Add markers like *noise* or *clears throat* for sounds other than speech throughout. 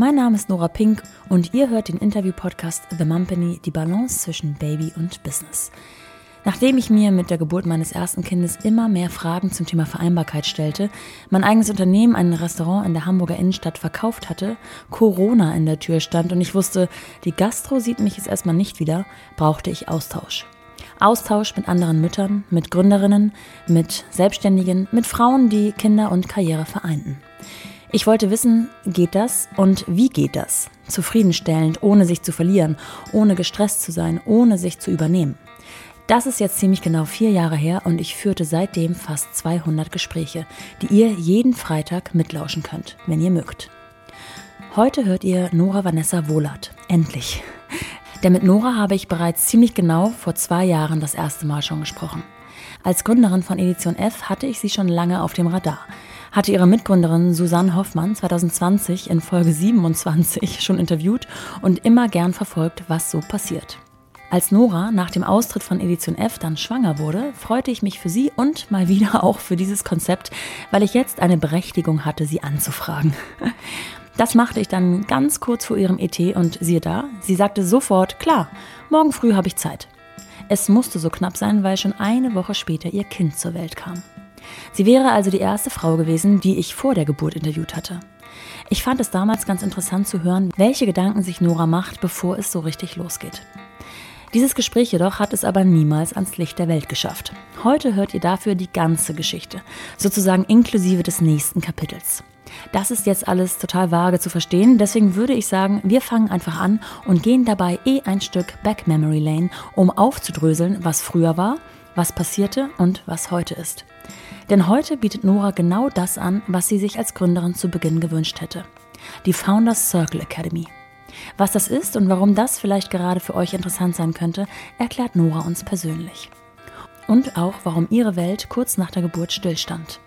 mein Name ist Nora Pink und ihr hört den Interview-Podcast The Mumpany, die Balance zwischen Baby und Business. Nachdem ich mir mit der Geburt meines ersten Kindes immer mehr Fragen zum Thema Vereinbarkeit stellte, mein eigenes Unternehmen ein Restaurant in der Hamburger Innenstadt verkauft hatte, Corona in der Tür stand und ich wusste, die Gastro sieht mich jetzt erstmal nicht wieder, brauchte ich Austausch. Austausch mit anderen Müttern, mit Gründerinnen, mit Selbstständigen, mit Frauen, die Kinder und Karriere vereinten. Ich wollte wissen, geht das und wie geht das? Zufriedenstellend, ohne sich zu verlieren, ohne gestresst zu sein, ohne sich zu übernehmen. Das ist jetzt ziemlich genau vier Jahre her und ich führte seitdem fast 200 Gespräche, die ihr jeden Freitag mitlauschen könnt, wenn ihr mögt. Heute hört ihr Nora Vanessa Wohlert. Endlich. *laughs* Denn mit Nora habe ich bereits ziemlich genau vor zwei Jahren das erste Mal schon gesprochen. Als Gründerin von Edition F hatte ich sie schon lange auf dem Radar. Hatte ihre Mitgründerin Susanne Hoffmann 2020 in Folge 27 schon interviewt und immer gern verfolgt, was so passiert. Als Nora nach dem Austritt von Edition F dann schwanger wurde, freute ich mich für sie und mal wieder *laughs* auch für dieses Konzept, weil ich jetzt eine Berechtigung hatte, sie anzufragen. Das machte ich dann ganz kurz vor ihrem ET und siehe da, sie sagte sofort, klar, morgen früh habe ich Zeit. Es musste so knapp sein, weil schon eine Woche später ihr Kind zur Welt kam. Sie wäre also die erste Frau gewesen, die ich vor der Geburt interviewt hatte. Ich fand es damals ganz interessant zu hören, welche Gedanken sich Nora macht, bevor es so richtig losgeht. Dieses Gespräch jedoch hat es aber niemals ans Licht der Welt geschafft. Heute hört ihr dafür die ganze Geschichte, sozusagen inklusive des nächsten Kapitels. Das ist jetzt alles total vage zu verstehen, deswegen würde ich sagen, wir fangen einfach an und gehen dabei eh ein Stück Back Memory Lane, um aufzudröseln, was früher war, was passierte und was heute ist. Denn heute bietet Nora genau das an, was sie sich als Gründerin zu Beginn gewünscht hätte. Die Founders Circle Academy. Was das ist und warum das vielleicht gerade für euch interessant sein könnte, erklärt Nora uns persönlich. Und auch, warum ihre Welt kurz nach der Geburt stillstand.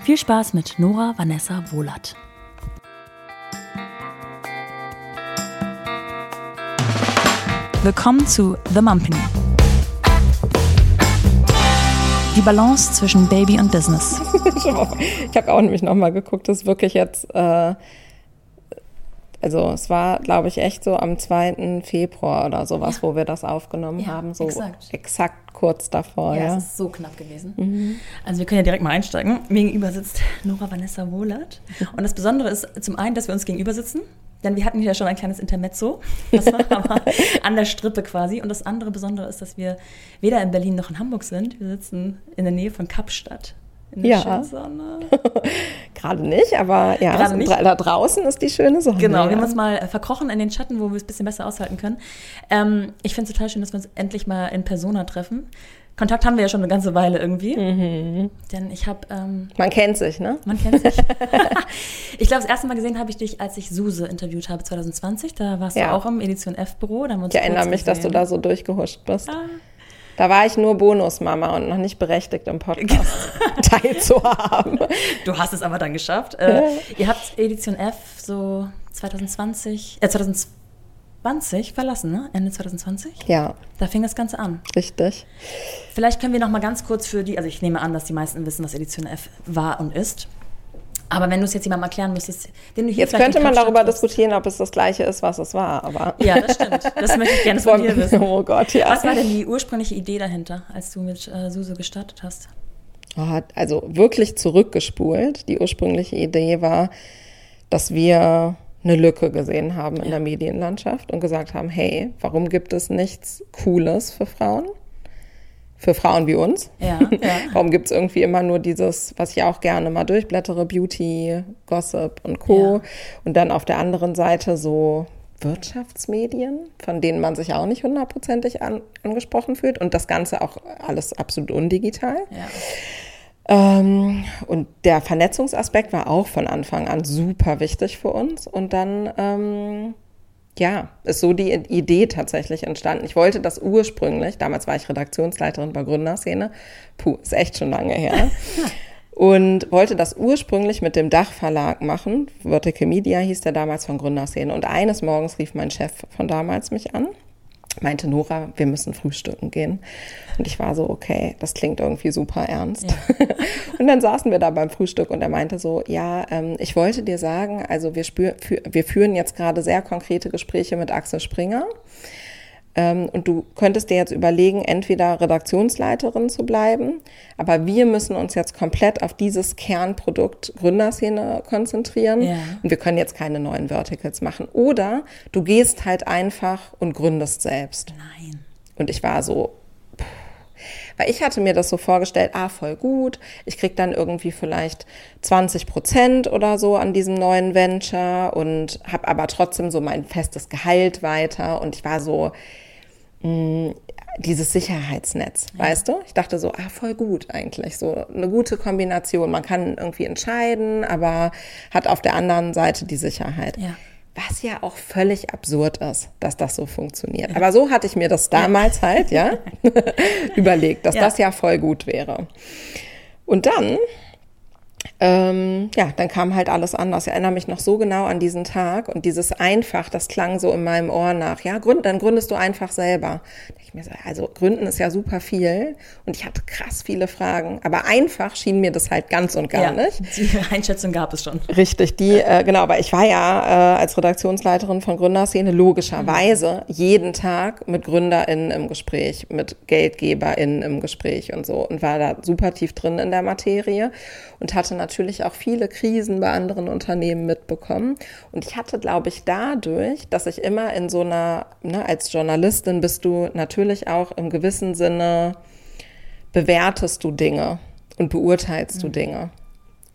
Viel Spaß mit Nora Vanessa Wohlert. Willkommen zu The Mumpany. Die Balance zwischen Baby und Business. *laughs* ich habe auch nämlich nochmal geguckt, das ist wirklich jetzt äh, also es war, glaube ich, echt so am 2. Februar oder sowas, ja. wo wir das aufgenommen ja, haben. So exakt. exakt kurz davor. Ja, ja, es ist so knapp gewesen. Mhm. Also wir können ja direkt mal einsteigen. Mir gegenüber sitzt Nora Vanessa Wohlert. Und das Besondere ist zum einen, dass wir uns gegenüber sitzen. Denn wir hatten ja schon ein kleines Intermezzo. Das war aber *laughs* an der Strippe quasi. Und das andere Besondere ist, dass wir weder in Berlin noch in Hamburg sind. Wir sitzen in der Nähe von Kapstadt in der ja. Sonne. *laughs* Gerade nicht, aber ja, Gerade nicht. da draußen ist die schöne Sonne. Genau, ja. wir haben uns mal äh, verkrochen in den Schatten, wo wir es ein bisschen besser aushalten können. Ähm, ich finde es total schön, dass wir uns endlich mal in Persona treffen. Kontakt haben wir ja schon eine ganze Weile irgendwie. Mhm. Denn ich habe. Ähm, man kennt sich, ne? Man kennt sich. *laughs* ich glaube, das erste Mal gesehen habe ich dich, als ich Suse interviewt habe 2020. Da warst ja. du auch im Edition F-Büro. Ich erinnere mich, gesehen. dass du da so durchgehuscht bist. Ah. Da war ich nur Bonusmama und noch nicht berechtigt, im Podcast *laughs* teilzuhaben. Du hast es aber dann geschafft. Äh, ihr habt Edition F so 2020, äh, 2020 verlassen, ne? Ende 2020? Ja. Da fing das Ganze an. Richtig. Vielleicht können wir noch mal ganz kurz für die, also ich nehme an, dass die meisten wissen, was Edition F war und ist. Aber wenn du es jetzt jemandem erklären müsstest, den du hier Jetzt könnte man darüber diskutieren, ob es das gleiche ist, was es war. Aber ja, das stimmt. Das möchte ich gerne von *laughs* dir wissen. Oh Gott, ja. Was war denn die ursprüngliche Idee dahinter, als du mit äh, Suse gestartet hast? Also wirklich zurückgespult. Die ursprüngliche Idee war, dass wir eine Lücke gesehen haben in ja. der Medienlandschaft und gesagt haben, hey, warum gibt es nichts Cooles für Frauen? für Frauen wie uns. Ja, *laughs* ja. Warum gibt es irgendwie immer nur dieses, was ich auch gerne mal durchblättere, Beauty, Gossip und Co. Und dann auf der anderen Seite so Wirtschaftsmedien, von denen man sich auch nicht hundertprozentig an, angesprochen fühlt. Und das Ganze auch alles absolut undigital. Ja. Ähm, und der Vernetzungsaspekt war auch von Anfang an super wichtig für uns. Und dann ähm, ja, ist so die Idee tatsächlich entstanden. Ich wollte das ursprünglich, damals war ich Redaktionsleiterin bei Gründerszene, puh, ist echt schon lange her, *laughs* und wollte das ursprünglich mit dem Dachverlag machen. Vertical Media hieß der damals von Gründerszene. Und eines Morgens rief mein Chef von damals mich an meinte Nora, wir müssen frühstücken gehen. Und ich war so, okay, das klingt irgendwie super ernst. Ja. *laughs* und dann saßen wir da beim Frühstück und er meinte so, ja, ähm, ich wollte dir sagen, also wir, spür, wir führen jetzt gerade sehr konkrete Gespräche mit Axel Springer. Ähm, und du könntest dir jetzt überlegen, entweder Redaktionsleiterin zu bleiben, aber wir müssen uns jetzt komplett auf dieses Kernprodukt Gründerszene konzentrieren. Ja. Und wir können jetzt keine neuen Verticals machen. Oder du gehst halt einfach und gründest selbst. Nein. Und ich war so, weil ich hatte mir das so vorgestellt, ah, voll gut, ich krieg dann irgendwie vielleicht 20 Prozent oder so an diesem neuen Venture und habe aber trotzdem so mein festes Gehalt weiter. Und ich war so, dieses Sicherheitsnetz, ja. weißt du? Ich dachte so, ah, voll gut eigentlich, so eine gute Kombination. Man kann irgendwie entscheiden, aber hat auf der anderen Seite die Sicherheit. Ja. Was ja auch völlig absurd ist, dass das so funktioniert. Ja. Aber so hatte ich mir das damals halt, ja, *laughs* *laughs* überlegt, dass das ja voll gut wäre. Und dann ähm, ja, dann kam halt alles anders. Ich erinnere mich noch so genau an diesen Tag und dieses einfach, das klang so in meinem Ohr nach. Ja, gründ, dann gründest du einfach selber. Ich mir so, also gründen ist ja super viel und ich hatte krass viele Fragen, aber einfach schien mir das halt ganz und gar ja, nicht. *laughs* Die Einschätzung gab es schon. Richtig, die äh, genau. Aber ich war ja äh, als Redaktionsleiterin von Gründerszene logischerweise mhm. jeden Tag mit GründerInnen im Gespräch, mit GeldgeberInnen im Gespräch und so und war da super tief drin in der Materie und hatte natürlich auch viele Krisen bei anderen Unternehmen mitbekommen. Und ich hatte, glaube ich, dadurch, dass ich immer in so einer, ne, als Journalistin bist du natürlich auch im gewissen Sinne, bewertest du Dinge und beurteilst mhm. du Dinge.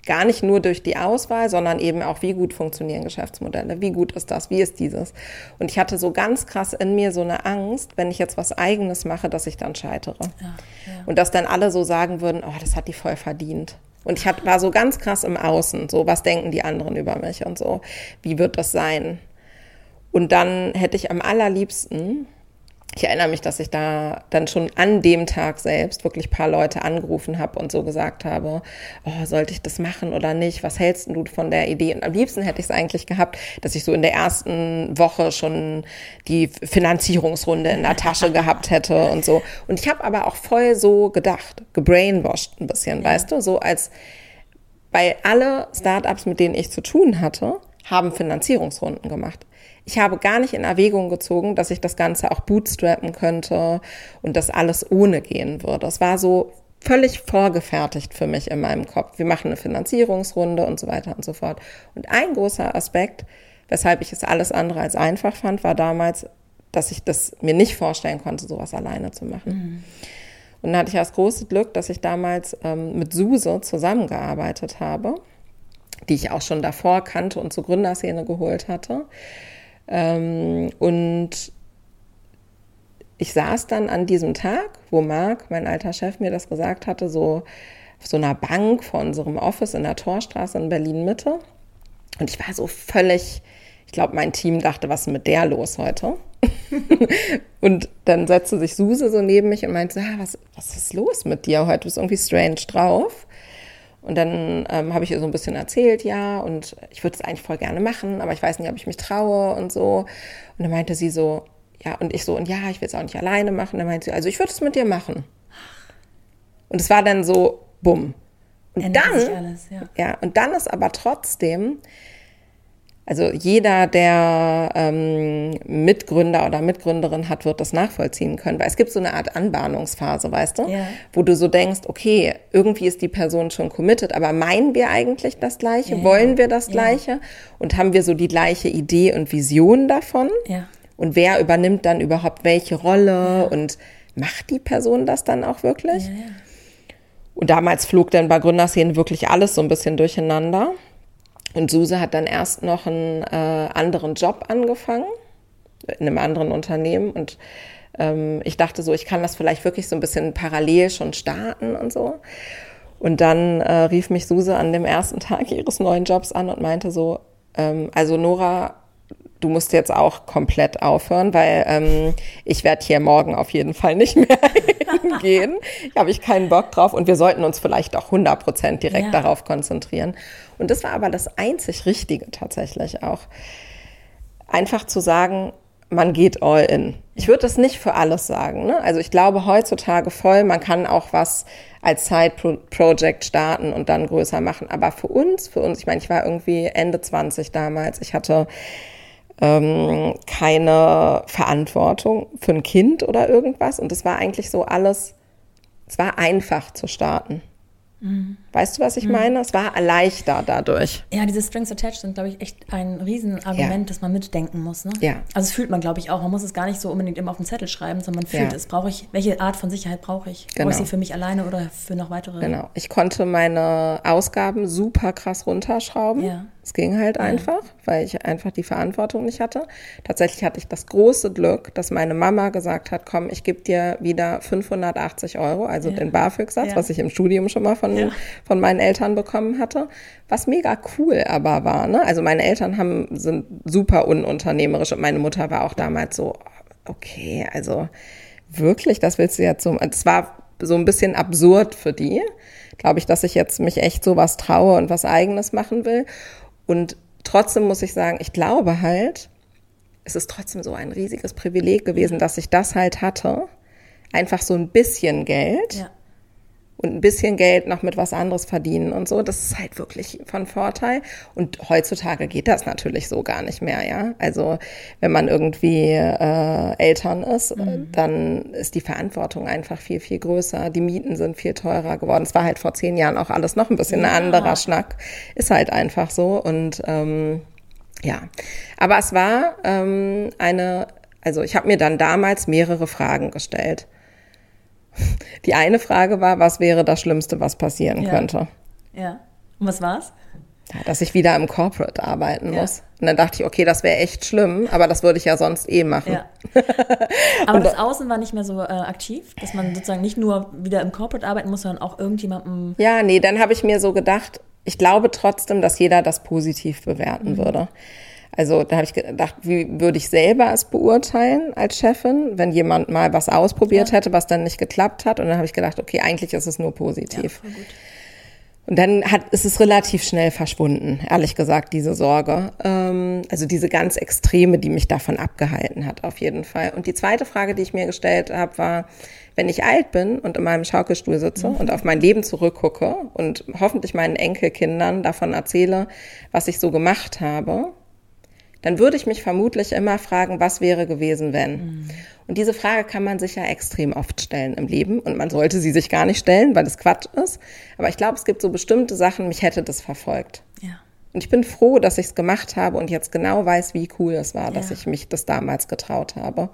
Gar nicht nur durch die Auswahl, sondern eben auch, wie gut funktionieren Geschäftsmodelle, wie gut ist das, wie ist dieses. Und ich hatte so ganz krass in mir so eine Angst, wenn ich jetzt was Eigenes mache, dass ich dann scheitere. Ja, ja. Und dass dann alle so sagen würden, oh, das hat die voll verdient. Und ich hat, war so ganz krass im Außen, so was denken die anderen über mich und so, wie wird das sein? Und dann hätte ich am allerliebsten ich erinnere mich, dass ich da dann schon an dem Tag selbst wirklich paar Leute angerufen habe und so gesagt habe, oh, sollte ich das machen oder nicht? Was hältst du von der Idee? Und am liebsten hätte ich es eigentlich gehabt, dass ich so in der ersten Woche schon die Finanzierungsrunde in der Tasche *laughs* gehabt hätte und so. Und ich habe aber auch voll so gedacht, gebrainwashed ein bisschen, ja. weißt du, so als bei alle Startups, mit denen ich zu tun hatte, haben Finanzierungsrunden gemacht ich habe gar nicht in Erwägung gezogen, dass ich das Ganze auch bootstrappen könnte und das alles ohne gehen würde. Es war so völlig vorgefertigt für mich in meinem Kopf. Wir machen eine Finanzierungsrunde und so weiter und so fort. Und ein großer Aspekt, weshalb ich es alles andere als einfach fand, war damals, dass ich das mir nicht vorstellen konnte, sowas alleine zu machen. Mhm. Und dann hatte ich das große Glück, dass ich damals ähm, mit Suse zusammengearbeitet habe, die ich auch schon davor kannte und zur Gründerszene geholt hatte. Ähm, und ich saß dann an diesem Tag, wo Marc, mein alter Chef, mir das gesagt hatte, so auf so einer Bank vor unserem Office in der Torstraße in Berlin-Mitte. Und ich war so völlig, ich glaube, mein Team dachte, was ist mit der los heute? *laughs* und dann setzte sich Suse so neben mich und meinte, ah, was, was ist los mit dir heute? Du bist irgendwie strange drauf. Und dann ähm, habe ich ihr so ein bisschen erzählt, ja, und ich würde es eigentlich voll gerne machen, aber ich weiß nicht, ob ich mich traue und so. Und dann meinte sie so, ja, und ich so, und ja, ich will es auch nicht alleine machen. Dann meinte sie, also ich würde es mit dir machen. Und es war dann so, bumm. Und Ändert dann, alles, ja. ja, und dann ist aber trotzdem also jeder, der ähm, Mitgründer oder Mitgründerin hat, wird das nachvollziehen können, weil es gibt so eine Art Anbahnungsphase, weißt du, ja. wo du so denkst, okay, irgendwie ist die Person schon committed, aber meinen wir eigentlich das Gleiche? Ja, Wollen wir das Gleiche? Ja. Und haben wir so die gleiche Idee und Vision davon? Ja. Und wer übernimmt dann überhaupt welche Rolle und macht die Person das dann auch wirklich? Ja, ja. Und damals flog dann bei Gründerszenen wirklich alles so ein bisschen durcheinander. Und Suse hat dann erst noch einen äh, anderen Job angefangen, in einem anderen Unternehmen. Und ähm, ich dachte so, ich kann das vielleicht wirklich so ein bisschen parallel schon starten und so. Und dann äh, rief mich Suse an dem ersten Tag ihres neuen Jobs an und meinte so, ähm, also Nora, du musst jetzt auch komplett aufhören, weil ähm, ich werde hier morgen auf jeden Fall nicht mehr *laughs* hingehen. Da habe ich keinen Bock drauf und wir sollten uns vielleicht auch 100 Prozent direkt ja. darauf konzentrieren. Und das war aber das einzig Richtige tatsächlich auch. Einfach zu sagen, man geht all in. Ich würde das nicht für alles sagen. Ne? Also ich glaube heutzutage voll, man kann auch was als Side-Project starten und dann größer machen. Aber für uns, für uns, ich meine, ich war irgendwie Ende 20 damals. Ich hatte ähm, keine Verantwortung für ein Kind oder irgendwas. Und es war eigentlich so alles, es war einfach zu starten. Mhm. Weißt du, was ich mhm. meine? Es war leichter dadurch. Ja, diese Strings Attached sind, glaube ich, echt ein Riesenargument, ja. das man mitdenken muss. Ne? Ja. Also das fühlt man, glaube ich, auch. Man muss es gar nicht so unbedingt immer auf den Zettel schreiben, sondern man fühlt ja. es. Brauche ich, welche Art von Sicherheit brauche ich? Genau. Brauche ich sie für mich alleine oder für noch weitere? Genau. Ich konnte meine Ausgaben super krass runterschrauben. Ja. Es ging halt einfach, weil ich einfach die Verantwortung nicht hatte. Tatsächlich hatte ich das große Glück, dass meine Mama gesagt hat, komm, ich gebe dir wieder 580 Euro, also den BAföG-Satz, was ich im Studium schon mal von, von meinen Eltern bekommen hatte. Was mega cool aber war. Ne? Also meine Eltern haben, sind super ununternehmerisch und meine Mutter war auch damals so, okay, also wirklich, das willst du jetzt so. Es war so ein bisschen absurd für die, glaube ich, dass ich jetzt mich echt so was traue und was eigenes machen will. Und trotzdem muss ich sagen, ich glaube halt, es ist trotzdem so ein riesiges Privileg gewesen, dass ich das halt hatte. Einfach so ein bisschen Geld. Ja und ein bisschen Geld noch mit was anderes verdienen und so. Das ist halt wirklich von Vorteil. Und heutzutage geht das natürlich so gar nicht mehr, ja. Also wenn man irgendwie äh, Eltern ist, mhm. dann ist die Verantwortung einfach viel, viel größer. Die Mieten sind viel teurer geworden. Es war halt vor zehn Jahren auch alles noch ein bisschen ja. ein anderer Schnack. Ist halt einfach so. Und ähm, ja, aber es war ähm, eine, also ich habe mir dann damals mehrere Fragen gestellt. Die eine Frage war, was wäre das Schlimmste, was passieren ja. könnte? Ja. Und was war's? Ja, dass ich wieder im Corporate arbeiten ja. muss. Und dann dachte ich, okay, das wäre echt schlimm, aber das würde ich ja sonst eh machen. Ja. *laughs* aber das Außen war nicht mehr so äh, aktiv, dass man sozusagen nicht nur wieder im Corporate arbeiten muss, sondern auch irgendjemandem. Ja, nee, dann habe ich mir so gedacht, ich glaube trotzdem, dass jeder das positiv bewerten mhm. würde. Also da habe ich gedacht, wie würde ich selber es beurteilen als Chefin, wenn jemand mal was ausprobiert ja. hätte, was dann nicht geklappt hat. Und dann habe ich gedacht, okay, eigentlich ist es nur positiv. Ja, und dann hat, ist es relativ schnell verschwunden, ehrlich gesagt, diese Sorge. Ähm, also diese ganz Extreme, die mich davon abgehalten hat, auf jeden Fall. Und die zweite Frage, die ich mir gestellt habe, war, wenn ich alt bin und in meinem Schaukelstuhl sitze mhm. und auf mein Leben zurückgucke und hoffentlich meinen Enkelkindern davon erzähle, was ich so gemacht habe, dann würde ich mich vermutlich immer fragen, was wäre gewesen, wenn? Mhm. Und diese Frage kann man sich ja extrem oft stellen im Leben und man sollte sie sich gar nicht stellen, weil es Quatsch ist. Aber ich glaube, es gibt so bestimmte Sachen, mich hätte das verfolgt. Ja. Und ich bin froh, dass ich es gemacht habe und jetzt genau weiß, wie cool es war, dass ja. ich mich das damals getraut habe.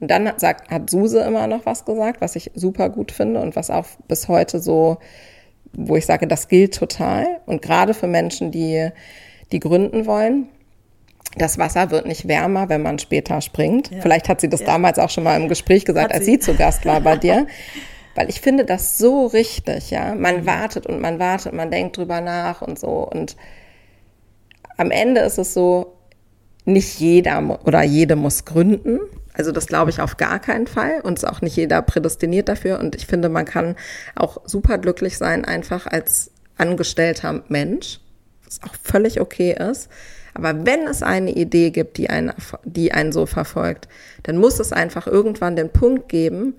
Und dann hat, sagt, hat Suse immer noch was gesagt, was ich super gut finde und was auch bis heute so, wo ich sage, das gilt total. Und gerade für Menschen, die, die gründen wollen, das Wasser wird nicht wärmer, wenn man später springt. Ja. Vielleicht hat sie das ja. damals auch schon mal im Gespräch gesagt, als sie zu Gast war bei dir. *laughs* Weil ich finde das so richtig, ja. Man mhm. wartet und man wartet, man denkt drüber nach und so. Und am Ende ist es so, nicht jeder oder jede muss gründen. Also das glaube ich auf gar keinen Fall und ist auch nicht jeder prädestiniert dafür. Und ich finde, man kann auch super glücklich sein, einfach als angestellter Mensch, was auch völlig okay ist. Aber wenn es eine Idee gibt, die einen, die einen so verfolgt, dann muss es einfach irgendwann den Punkt geben,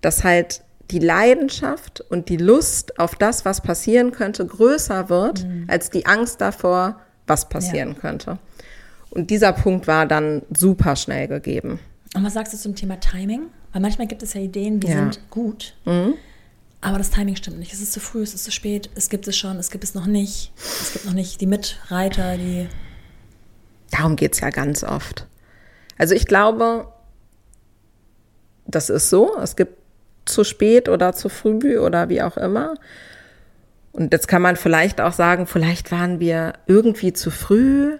dass halt die Leidenschaft und die Lust auf das, was passieren könnte, größer wird mhm. als die Angst davor, was passieren ja. könnte. Und dieser Punkt war dann super schnell gegeben. Und was sagst du zum Thema Timing? Weil manchmal gibt es ja Ideen, die ja. sind gut, mhm. aber das Timing stimmt nicht. Es ist zu früh, es ist zu spät, es gibt es schon, es gibt es noch nicht. Es gibt noch nicht die Mitreiter, die Darum geht es ja ganz oft. Also ich glaube, das ist so. Es gibt zu spät oder zu früh oder wie auch immer. Und jetzt kann man vielleicht auch sagen, vielleicht waren wir irgendwie zu früh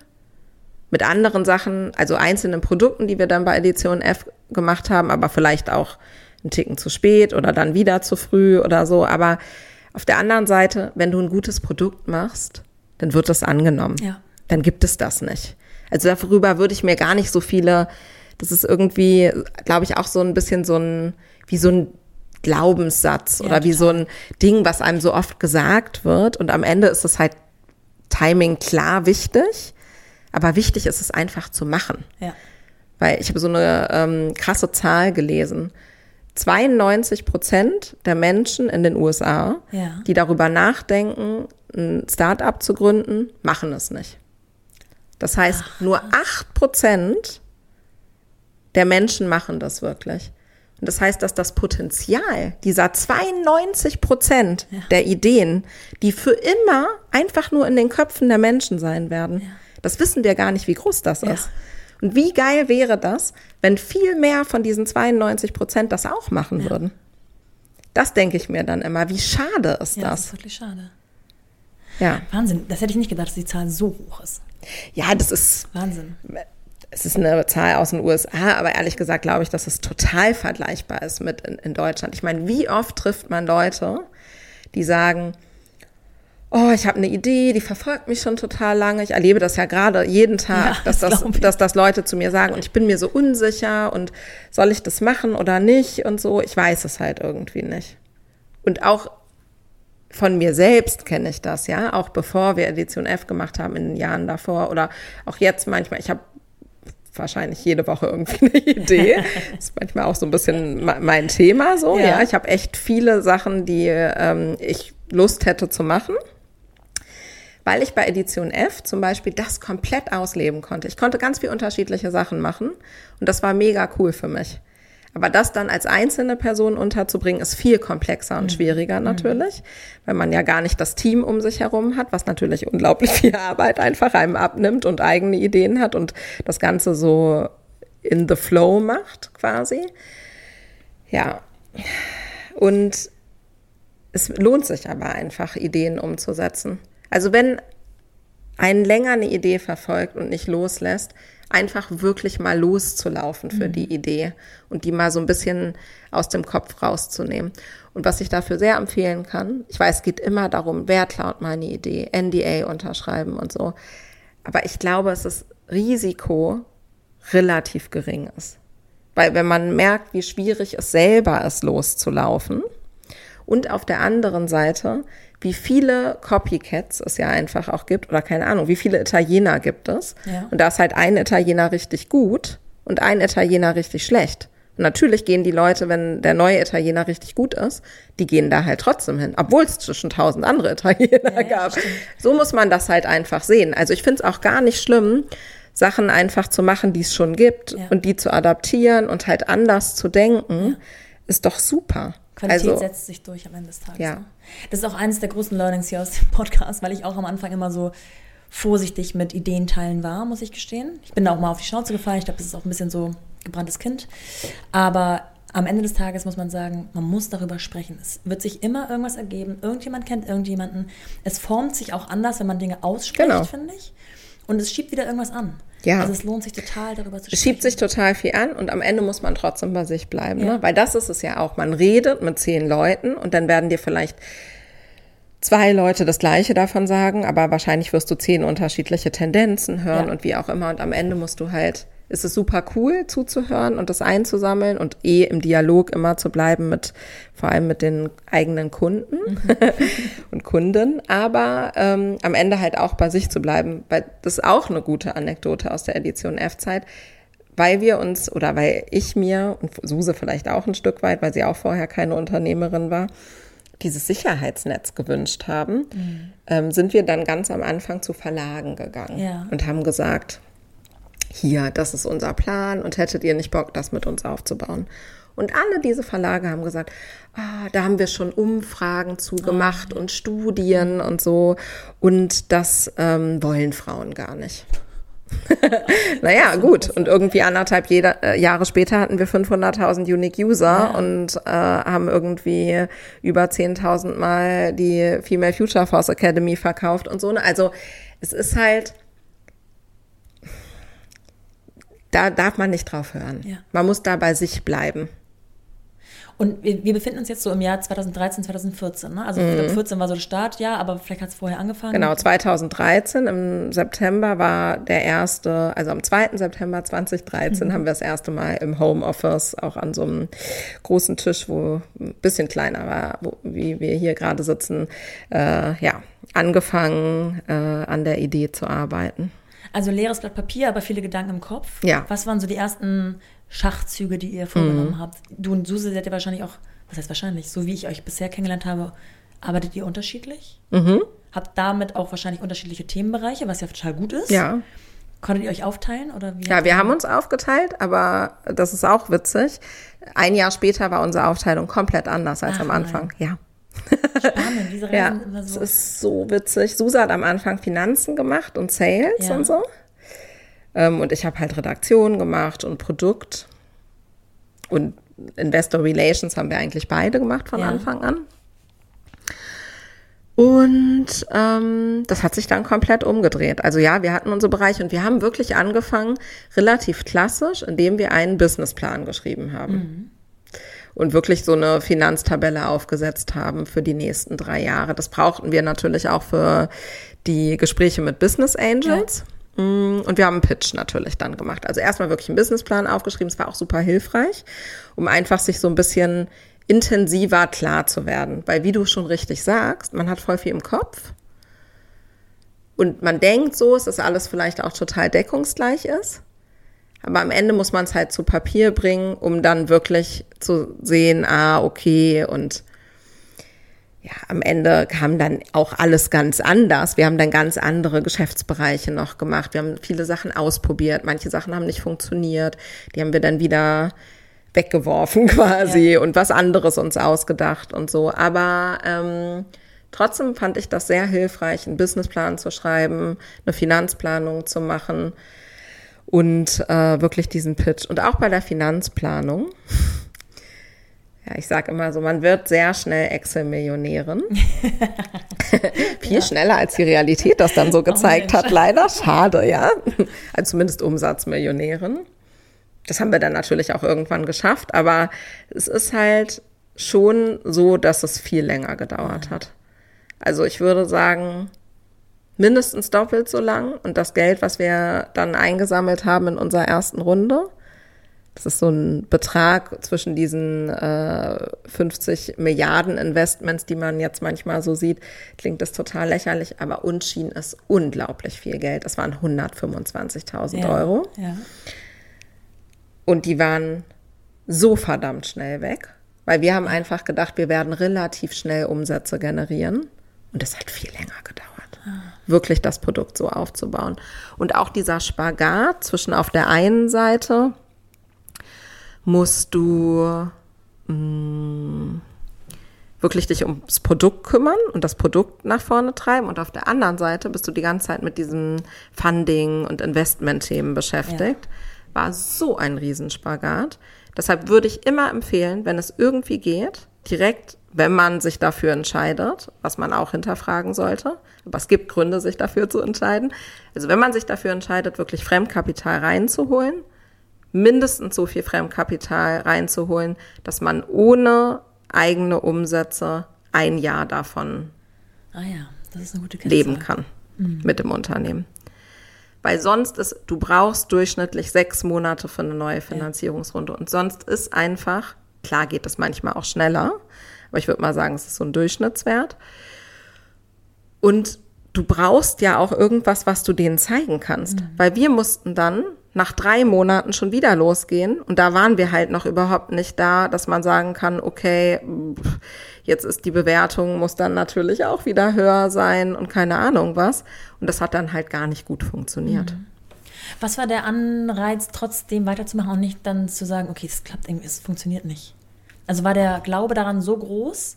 mit anderen Sachen, also einzelnen Produkten, die wir dann bei Edition F gemacht haben, aber vielleicht auch einen Ticken zu spät oder dann wieder zu früh oder so. Aber auf der anderen Seite, wenn du ein gutes Produkt machst, dann wird das angenommen. Ja. Dann gibt es das nicht. Also darüber würde ich mir gar nicht so viele, das ist irgendwie, glaube ich, auch so ein bisschen so ein, wie so ein Glaubenssatz ja, oder wie so ein Ding, was einem so oft gesagt wird. Und am Ende ist es halt Timing klar wichtig, aber wichtig ist es einfach zu machen. Ja. weil ich habe so eine ähm, krasse Zahl gelesen. 92 Prozent der Menschen in den USA, Ja. die darüber nachdenken, ein Start-up zu gründen, machen es nicht. Das heißt, nur 8 Prozent der Menschen machen das wirklich. Und das heißt, dass das Potenzial dieser 92 Prozent der Ideen, die für immer einfach nur in den Köpfen der Menschen sein werden, das wissen wir gar nicht, wie groß das Ja. ist. Und wie geil wäre das, wenn viel mehr von diesen 92 Prozent das auch machen würden? Das denke ich mir dann immer. Wie schade ist Ja, das das? ist wirklich schade. Ja. Wahnsinn. Das hätte ich nicht gedacht, dass die Zahl so hoch ist. Ja, das ist, Wahnsinn. es ist eine Zahl aus den USA, aber ehrlich gesagt glaube ich, dass es total vergleichbar ist mit in, in Deutschland. Ich meine, wie oft trifft man Leute, die sagen, oh, ich habe eine Idee, die verfolgt mich schon total lange. Ich erlebe das ja gerade jeden Tag, Ja, dass, das dass das Leute zu mir sagen und ich bin mir so unsicher und soll ich das machen oder nicht und so. Ich weiß es halt irgendwie nicht. Und auch von mir selbst kenne ich das, ja, auch bevor wir Edition F gemacht haben in den Jahren davor oder auch jetzt manchmal. Ich habe wahrscheinlich jede Woche irgendwie eine *laughs* Idee. Das *laughs* ist manchmal auch so ein bisschen me- mein Thema so. Ja. Ja, ich habe echt viele Sachen, die ähm, ich Lust hätte zu machen. Weil ich bei Edition F zum Beispiel das komplett ausleben konnte. Ich konnte ganz viel unterschiedliche Sachen machen und das war mega cool für mich. Aber das dann als einzelne Person unterzubringen, ist viel komplexer und schwieriger natürlich, weil man ja gar nicht das Team um sich herum hat, was natürlich unglaublich *laughs* viel Arbeit einfach einem abnimmt und eigene Ideen hat und das Ganze so in the flow macht quasi. Ja. Und es lohnt sich aber einfach, Ideen umzusetzen. Also wenn ein länger eine Idee verfolgt und nicht loslässt, einfach wirklich mal loszulaufen für die Idee und die mal so ein bisschen aus dem Kopf rauszunehmen. Und was ich dafür sehr empfehlen kann, ich weiß, es geht immer darum, wer klaut meine Idee, NDA unterschreiben und so. Aber ich glaube, es ist Risiko relativ gering ist. Weil wenn man merkt, wie schwierig es selber ist, loszulaufen, und auf der anderen Seite, wie viele Copycats es ja einfach auch gibt, oder keine Ahnung, wie viele Italiener gibt es. Ja. Und da ist halt ein Italiener richtig gut und ein Italiener richtig schlecht. Und natürlich gehen die Leute, wenn der neue Italiener richtig gut ist, die gehen da halt trotzdem hin, obwohl es zwischen tausend andere Italiener Ja, gab. stimmt. So muss man das halt einfach sehen. Also ich finde es auch gar nicht schlimm, Sachen einfach zu machen, die es schon gibt Ja. und die zu adaptieren und halt anders zu denken, ist doch super. Qualität also, setzt sich durch am Ende des Tages. Ja. Ne? Das ist auch eines der großen Learnings hier aus dem Podcast, weil ich auch am Anfang immer so vorsichtig mit Ideenteilen war, muss ich gestehen. Ich bin da auch mal auf die Schnauze gefallen. Ich glaube, das ist auch ein bisschen so gebranntes Kind. Aber am Ende des Tages muss man sagen, man muss darüber sprechen. Es wird sich immer irgendwas ergeben. Irgendjemand kennt irgendjemanden. Es formt sich auch anders, wenn man Dinge ausspricht, Genau. finde ich. Und es schiebt wieder irgendwas an. Ja. Also es lohnt sich total, darüber zu Es sprechen. schiebt sich total viel an und am Ende muss man trotzdem bei sich bleiben. Ja. Ne? Weil das ist es ja auch. Man redet mit zehn Leuten und dann werden dir vielleicht zwei Leute das Gleiche davon sagen, aber wahrscheinlich wirst du zehn unterschiedliche Tendenzen hören Ja. und wie auch immer. Und am Ende musst du halt, ist es super cool zuzuhören und das einzusammeln und eh im Dialog immer zu bleiben mit, vor allem mit den eigenen Kunden *laughs* und Kunden, aber ähm, am Ende halt auch bei sich zu bleiben. Weil das ist auch eine gute Anekdote aus der Edition F-Zeit weil wir uns oder weil ich mir und Suse vielleicht auch ein Stück weit, weil sie auch vorher keine Unternehmerin war, dieses Sicherheitsnetz gewünscht haben, ähm, sind wir dann ganz am Anfang zu Verlagen gegangen Ja. und haben gesagt, hier, das ist unser Plan und hättet ihr nicht Bock, das mit uns aufzubauen? Und alle diese Verlage haben gesagt, ah, da haben wir schon Umfragen zu gemacht und Studien und so und das ähm, wollen Frauen gar nicht. *laughs* naja, gut. Und irgendwie anderthalb jeder, äh, Jahre später hatten wir 500.000 Unique User und äh, haben irgendwie über 10.000 Mal die Female Future Force Academy verkauft und so. ne? Also es ist halt, da darf man nicht drauf hören. Ja. Man muss da bei sich bleiben. Und wir, wir befinden uns jetzt so im Jahr 2013, 2014. Ne? Also 2014 war so das Startjahr, aber vielleicht hat es vorher angefangen. Genau, 2013 im September war der erste, also am 2. September 2013 haben wir das erste Mal im Homeoffice auch an so einem großen Tisch, wo ein bisschen kleiner war, wo, wie wir hier gerade sitzen, äh, ja, angefangen äh, an der Idee zu arbeiten. Also leeres Blatt Papier, aber viele Gedanken im Kopf. Ja. Was waren so die ersten Schachzüge, die ihr vorgenommen Mhm. habt? Du und Suse seid ja wahrscheinlich auch, was heißt wahrscheinlich, so wie ich euch bisher kennengelernt habe, arbeitet ihr unterschiedlich? Mhm. Habt damit auch wahrscheinlich unterschiedliche Themenbereiche, was ja total gut ist. Ja. Konntet ihr euch aufteilen oder wie? Ja, wir haben uns aufgeteilt, aber das ist auch witzig. Ein Jahr später war unsere Aufteilung komplett anders als Ach, am Anfang. Ja. Spannend, diese Reisen Ja, immer es so. ist so witzig. Susa hat am Anfang Finanzen gemacht und Sales Ja. und so. Ähm, und ich habe halt Redaktion gemacht und Produkt. Und Investor Relations haben wir eigentlich beide gemacht von Ja. Anfang an. Und ähm, das hat sich dann komplett umgedreht. Also ja, wir hatten unsere Bereiche und wir haben wirklich angefangen, relativ klassisch, indem wir einen Businessplan geschrieben haben. Und wirklich so eine Finanztabelle aufgesetzt haben für die nächsten drei Jahre. Das brauchten wir natürlich auch für die Gespräche mit Business Angels. Mm, Und wir haben einen Pitch natürlich dann gemacht. Also erstmal wirklich einen Businessplan aufgeschrieben. Es war auch super hilfreich, um einfach sich so ein bisschen intensiver klar zu werden. Weil wie du schon richtig sagst, man hat voll viel im Kopf. Und man denkt so, es ist alles vielleicht auch total deckungsgleich ist. Aber am Ende muss man es halt zu Papier bringen, um dann wirklich zu sehen, ah, okay, und ja, am Ende kam dann auch alles ganz anders. Wir haben dann ganz andere Geschäftsbereiche noch gemacht. Wir haben viele Sachen ausprobiert. Manche Sachen haben nicht funktioniert. Die haben wir dann wieder weggeworfen *laughs* quasi und was anderes uns ausgedacht und so. Aber ähm, trotzdem fand ich das sehr hilfreich, einen Businessplan zu schreiben, eine Finanzplanung zu machen und äh, wirklich diesen Pitch. Und auch bei der Finanzplanung. Ja, ich sage immer so, man wird sehr schnell Excel-Millionärin. *laughs* Viel schneller, als die Realität das dann so gezeigt Mensch. hat, leider. Schade, ja. *laughs* Also zumindest Umsatzmillionärin. Das haben wir dann natürlich auch irgendwann geschafft, aber es ist halt schon so, dass es viel länger gedauert hat. Also ich würde sagen, mindestens doppelt so lang und das Geld, was wir dann eingesammelt haben in unserer ersten Runde, das ist so ein Betrag zwischen diesen äh, 50 Milliarden Investments, die man jetzt manchmal so sieht, klingt das total lächerlich, aber uns schien es unglaublich viel Geld. Das waren 125.000 ja. Euro. Ja. Und die waren so verdammt schnell weg, weil wir haben einfach gedacht, wir werden relativ schnell Umsätze generieren. Und es hat viel länger gedauert, wirklich das Produkt so aufzubauen. Und auch dieser Spagat zwischen auf der einen Seite musst du mh, wirklich dich ums Produkt kümmern und das Produkt nach vorne treiben. Und auf der anderen Seite bist du die ganze Zeit mit diesen Funding- und Investment-Themen beschäftigt. War so ein Riesenspagat. Deshalb würde ich immer empfehlen, wenn es irgendwie geht, direkt, wenn man sich dafür entscheidet, was man auch hinterfragen sollte. Aber es gibt Gründe, sich dafür zu entscheiden. Also wenn man sich dafür entscheidet, wirklich Fremdkapital reinzuholen, mindestens so viel Fremdkapital reinzuholen, dass man ohne eigene Umsätze ein Jahr davon Ah ja, leben kann mit dem Unternehmen. Weil sonst ist, du brauchst durchschnittlich sechs Monate für eine neue Finanzierungsrunde. Und sonst ist einfach, klar geht es manchmal auch schneller, aber ich würde mal sagen, es ist so ein Durchschnittswert. Und du brauchst ja auch irgendwas, was du denen zeigen kannst. Weil wir mussten dann nach drei Monaten schon wieder losgehen. Und da waren wir halt noch überhaupt nicht da, dass man sagen kann, okay, jetzt ist die Bewertung, muss dann natürlich auch wieder höher sein und keine Ahnung was. Und das hat dann halt gar nicht gut funktioniert. Was war der Anreiz, trotzdem weiterzumachen und nicht dann zu sagen, okay, es klappt irgendwie, es funktioniert nicht? Also war der Glaube daran so groß,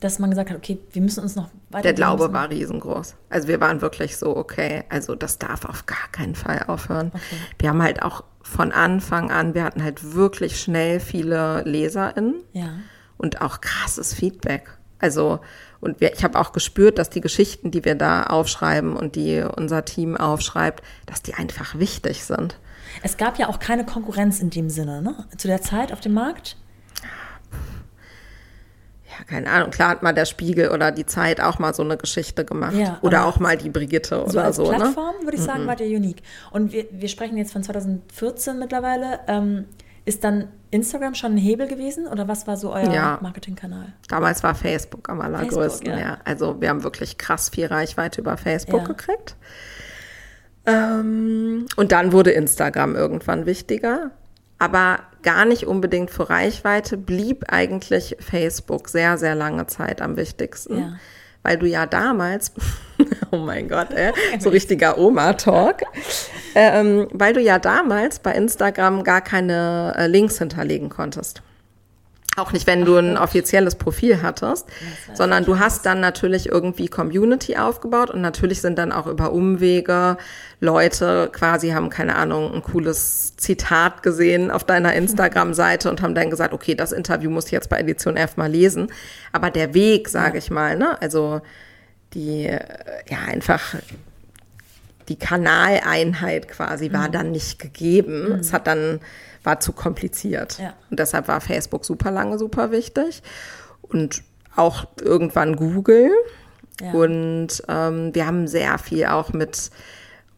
dass man gesagt hat, okay, wir müssen uns noch weiter. Der Glaube war riesengroß. Also wir waren wirklich so, okay, also das darf auf gar keinen Fall aufhören. Wir haben halt auch von Anfang an, wir hatten halt wirklich schnell viele LeserInnen Ja. und auch krasses Feedback. Also, und wir, ich habe auch gespürt, dass die Geschichten, die wir da aufschreiben und die unser Team aufschreibt, dass die einfach wichtig sind. Es gab ja auch keine Konkurrenz in dem Sinne, ne? Zu der Zeit auf dem Markt. Ja, keine Ahnung. Klar hat mal der Spiegel oder die Zeit auch mal so eine Geschichte gemacht. Ja, oder auch mal die Brigitte So oder als so. Ne? Plattform, würde ich sagen, war der unique. Und wir, wir sprechen jetzt von 2014 mittlerweile. Ähm, ist dann Instagram schon ein Hebel gewesen oder was war so euer Ja. Marketingkanal? Damals war Facebook am allergrößten, Facebook, ja. ja. Also wir haben wirklich krass viel Reichweite über Facebook Ja. gekriegt. Ähm, und dann wurde Instagram irgendwann wichtiger, aber gar nicht unbedingt für Reichweite, blieb eigentlich Facebook sehr, sehr lange Zeit am wichtigsten. Ja. Weil du ja damals, *laughs* oh mein Gott, ey, *laughs* so richtiger Oma-Talk, ähm, weil du ja damals bei Instagram gar keine äh, Links hinterlegen konntest. Auch nicht, wenn du ein offizielles Profil hattest, sondern du hast dann natürlich irgendwie Community aufgebaut und natürlich sind dann auch über Umwege Leute quasi haben keine Ahnung ein cooles Zitat gesehen auf deiner Instagram-Seite und haben dann gesagt, okay, das Interview muss ich jetzt bei Edition F mal lesen. Aber der Weg, sage ich mal, ne, also die ja einfach die Kanaleinheit quasi war mhm. dann nicht gegeben. Mhm. Es hat dann war zu kompliziert. Ja. Und deshalb war Facebook super lange super wichtig. Und auch irgendwann Google. Ja. Und ähm, wir haben sehr viel auch mit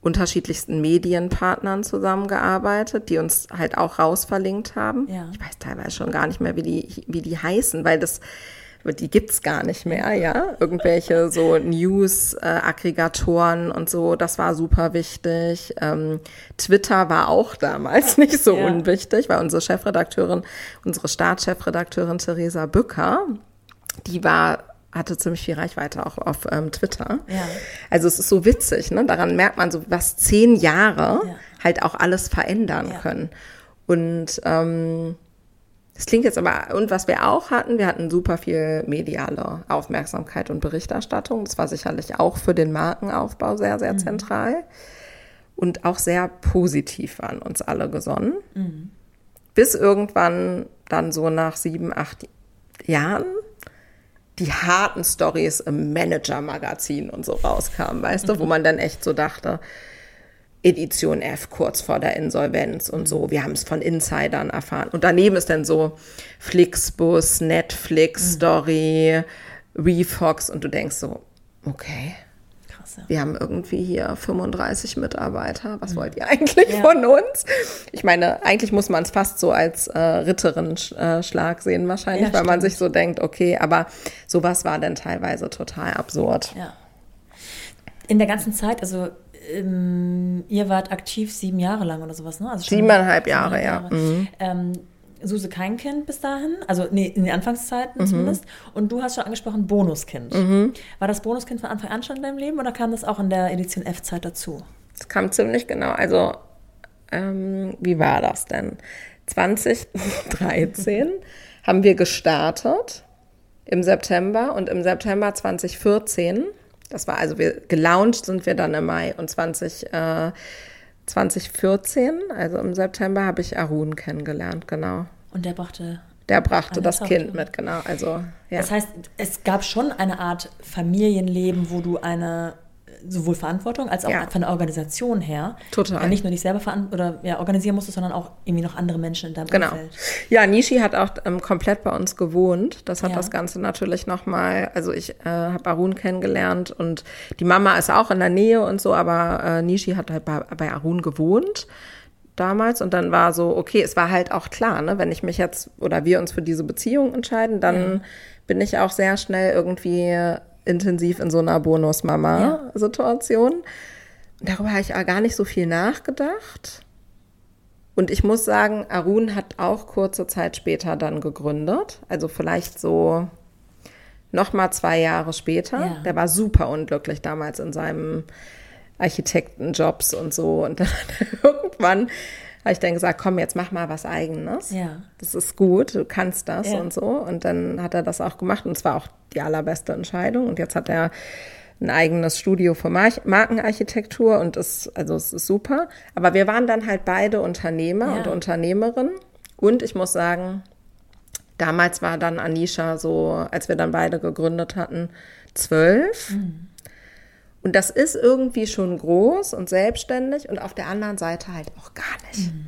unterschiedlichsten Medienpartnern zusammengearbeitet, die uns halt auch rausverlinkt haben. Ja. Ich weiß teilweise schon gar nicht mehr, wie die, wie die heißen, weil das die gibt's gar nicht mehr, ja. Irgendwelche so News-Aggregatoren und so, das war super wichtig. Ähm, Twitter war auch damals *laughs* nicht so ja. unwichtig, weil unsere Chefredakteurin, unsere Startchefredakteurin Theresa Bücker, die war hatte ziemlich viel Reichweite auch auf ähm, Twitter. Ja. Also es ist so witzig, ne? Daran merkt man so, was zehn Jahre ja. halt auch alles verändern können. Und ähm, das klingt jetzt aber, und was wir auch hatten, wir hatten super viel mediale Aufmerksamkeit und Berichterstattung. Das war sicherlich auch für den Markenaufbau sehr, sehr mhm. zentral. Und auch sehr positiv waren uns alle gesonnen. Mhm. Bis irgendwann dann so nach sieben, acht Jahren die harten Stories im Manager-Magazin und so rauskamen, weißt mhm. du, wo *laughs* man dann echt so dachte, Edition F kurz vor der Insolvenz und so. Wir haben es von Insidern erfahren. Und daneben ist dann so Flixbus, Netflix, mhm. Story, Refox und du denkst so, okay. Krass, ja. Wir haben irgendwie hier 35 Mitarbeiter. Was mhm. wollt ihr eigentlich ja. von uns? Ich meine, eigentlich muss man es fast so als äh, Ritterin-Schlag sehen wahrscheinlich, ja, weil man sich so denkt, okay, aber sowas war dann teilweise total absurd. Ja. In der ganzen Zeit, also ähm, ihr wart aktiv sieben Jahre lang oder sowas, ne? Also Siebeneinhalb Jahre, Jahre, ja. Mhm. Ähm, Suse kein Kind bis dahin, also nee, in den Anfangszeiten mhm. zumindest. Und du hast schon angesprochen, Bonuskind. Mhm. War das Bonuskind von Anfang an schon in deinem Leben oder kam das auch in der Edition F-Zeit dazu? Das kam ziemlich genau. Also, ähm, wie war das denn? 2013 *laughs* haben wir gestartet im September und im September 2014 das war also, wir gelauncht sind wir dann im Mai und 20, äh, 2014, also im September, habe ich Arun kennengelernt, genau. Und der brachte. Der brachte das Tochter. Kind mit, genau. Also, ja. Das heißt, es gab schon eine Art Familienleben, wo du eine sowohl Verantwortung als auch ja. von der Organisation her. Total. Ja, nicht nur dich selber oder ja, organisieren musstest, sondern auch irgendwie noch andere Menschen in deinem genau. Umfeld. Ja, Nishi hat auch ähm, komplett bei uns gewohnt. Das hat ja. das Ganze natürlich nochmal, also ich äh, habe Arun kennengelernt und die Mama ist auch in der Nähe und so, aber äh, Nishi hat halt bei, bei Arun gewohnt damals und dann war so, okay, es war halt auch klar, ne, wenn ich mich jetzt oder wir uns für diese Beziehung entscheiden, dann ja. bin ich auch sehr schnell irgendwie intensiv in so einer Bonus-Mama-Situation. Darüber habe ich gar nicht so viel nachgedacht. Und ich muss sagen, Arun hat auch kurze Zeit später dann gegründet. Also vielleicht so noch mal zwei Jahre später. Ja. Der war super unglücklich damals in seinem Architektenjobs und so. Und dann *laughs* irgendwann habe ich dann gesagt, komm, jetzt mach mal was Eigenes. Ja. Das ist gut, du kannst das ja. und so. Und dann hat er das auch gemacht und es war auch die allerbeste Entscheidung. Und jetzt hat er ein eigenes Studio für Markenarchitektur und ist, also es ist super. Aber wir waren dann halt beide Unternehmer ja. und Unternehmerinnen. Und ich muss sagen, damals war dann Anisha so, als wir dann beide gegründet hatten, zwölf. Mhm. Und das ist irgendwie schon groß und selbstständig und auf der anderen Seite halt auch gar nicht. Mhm.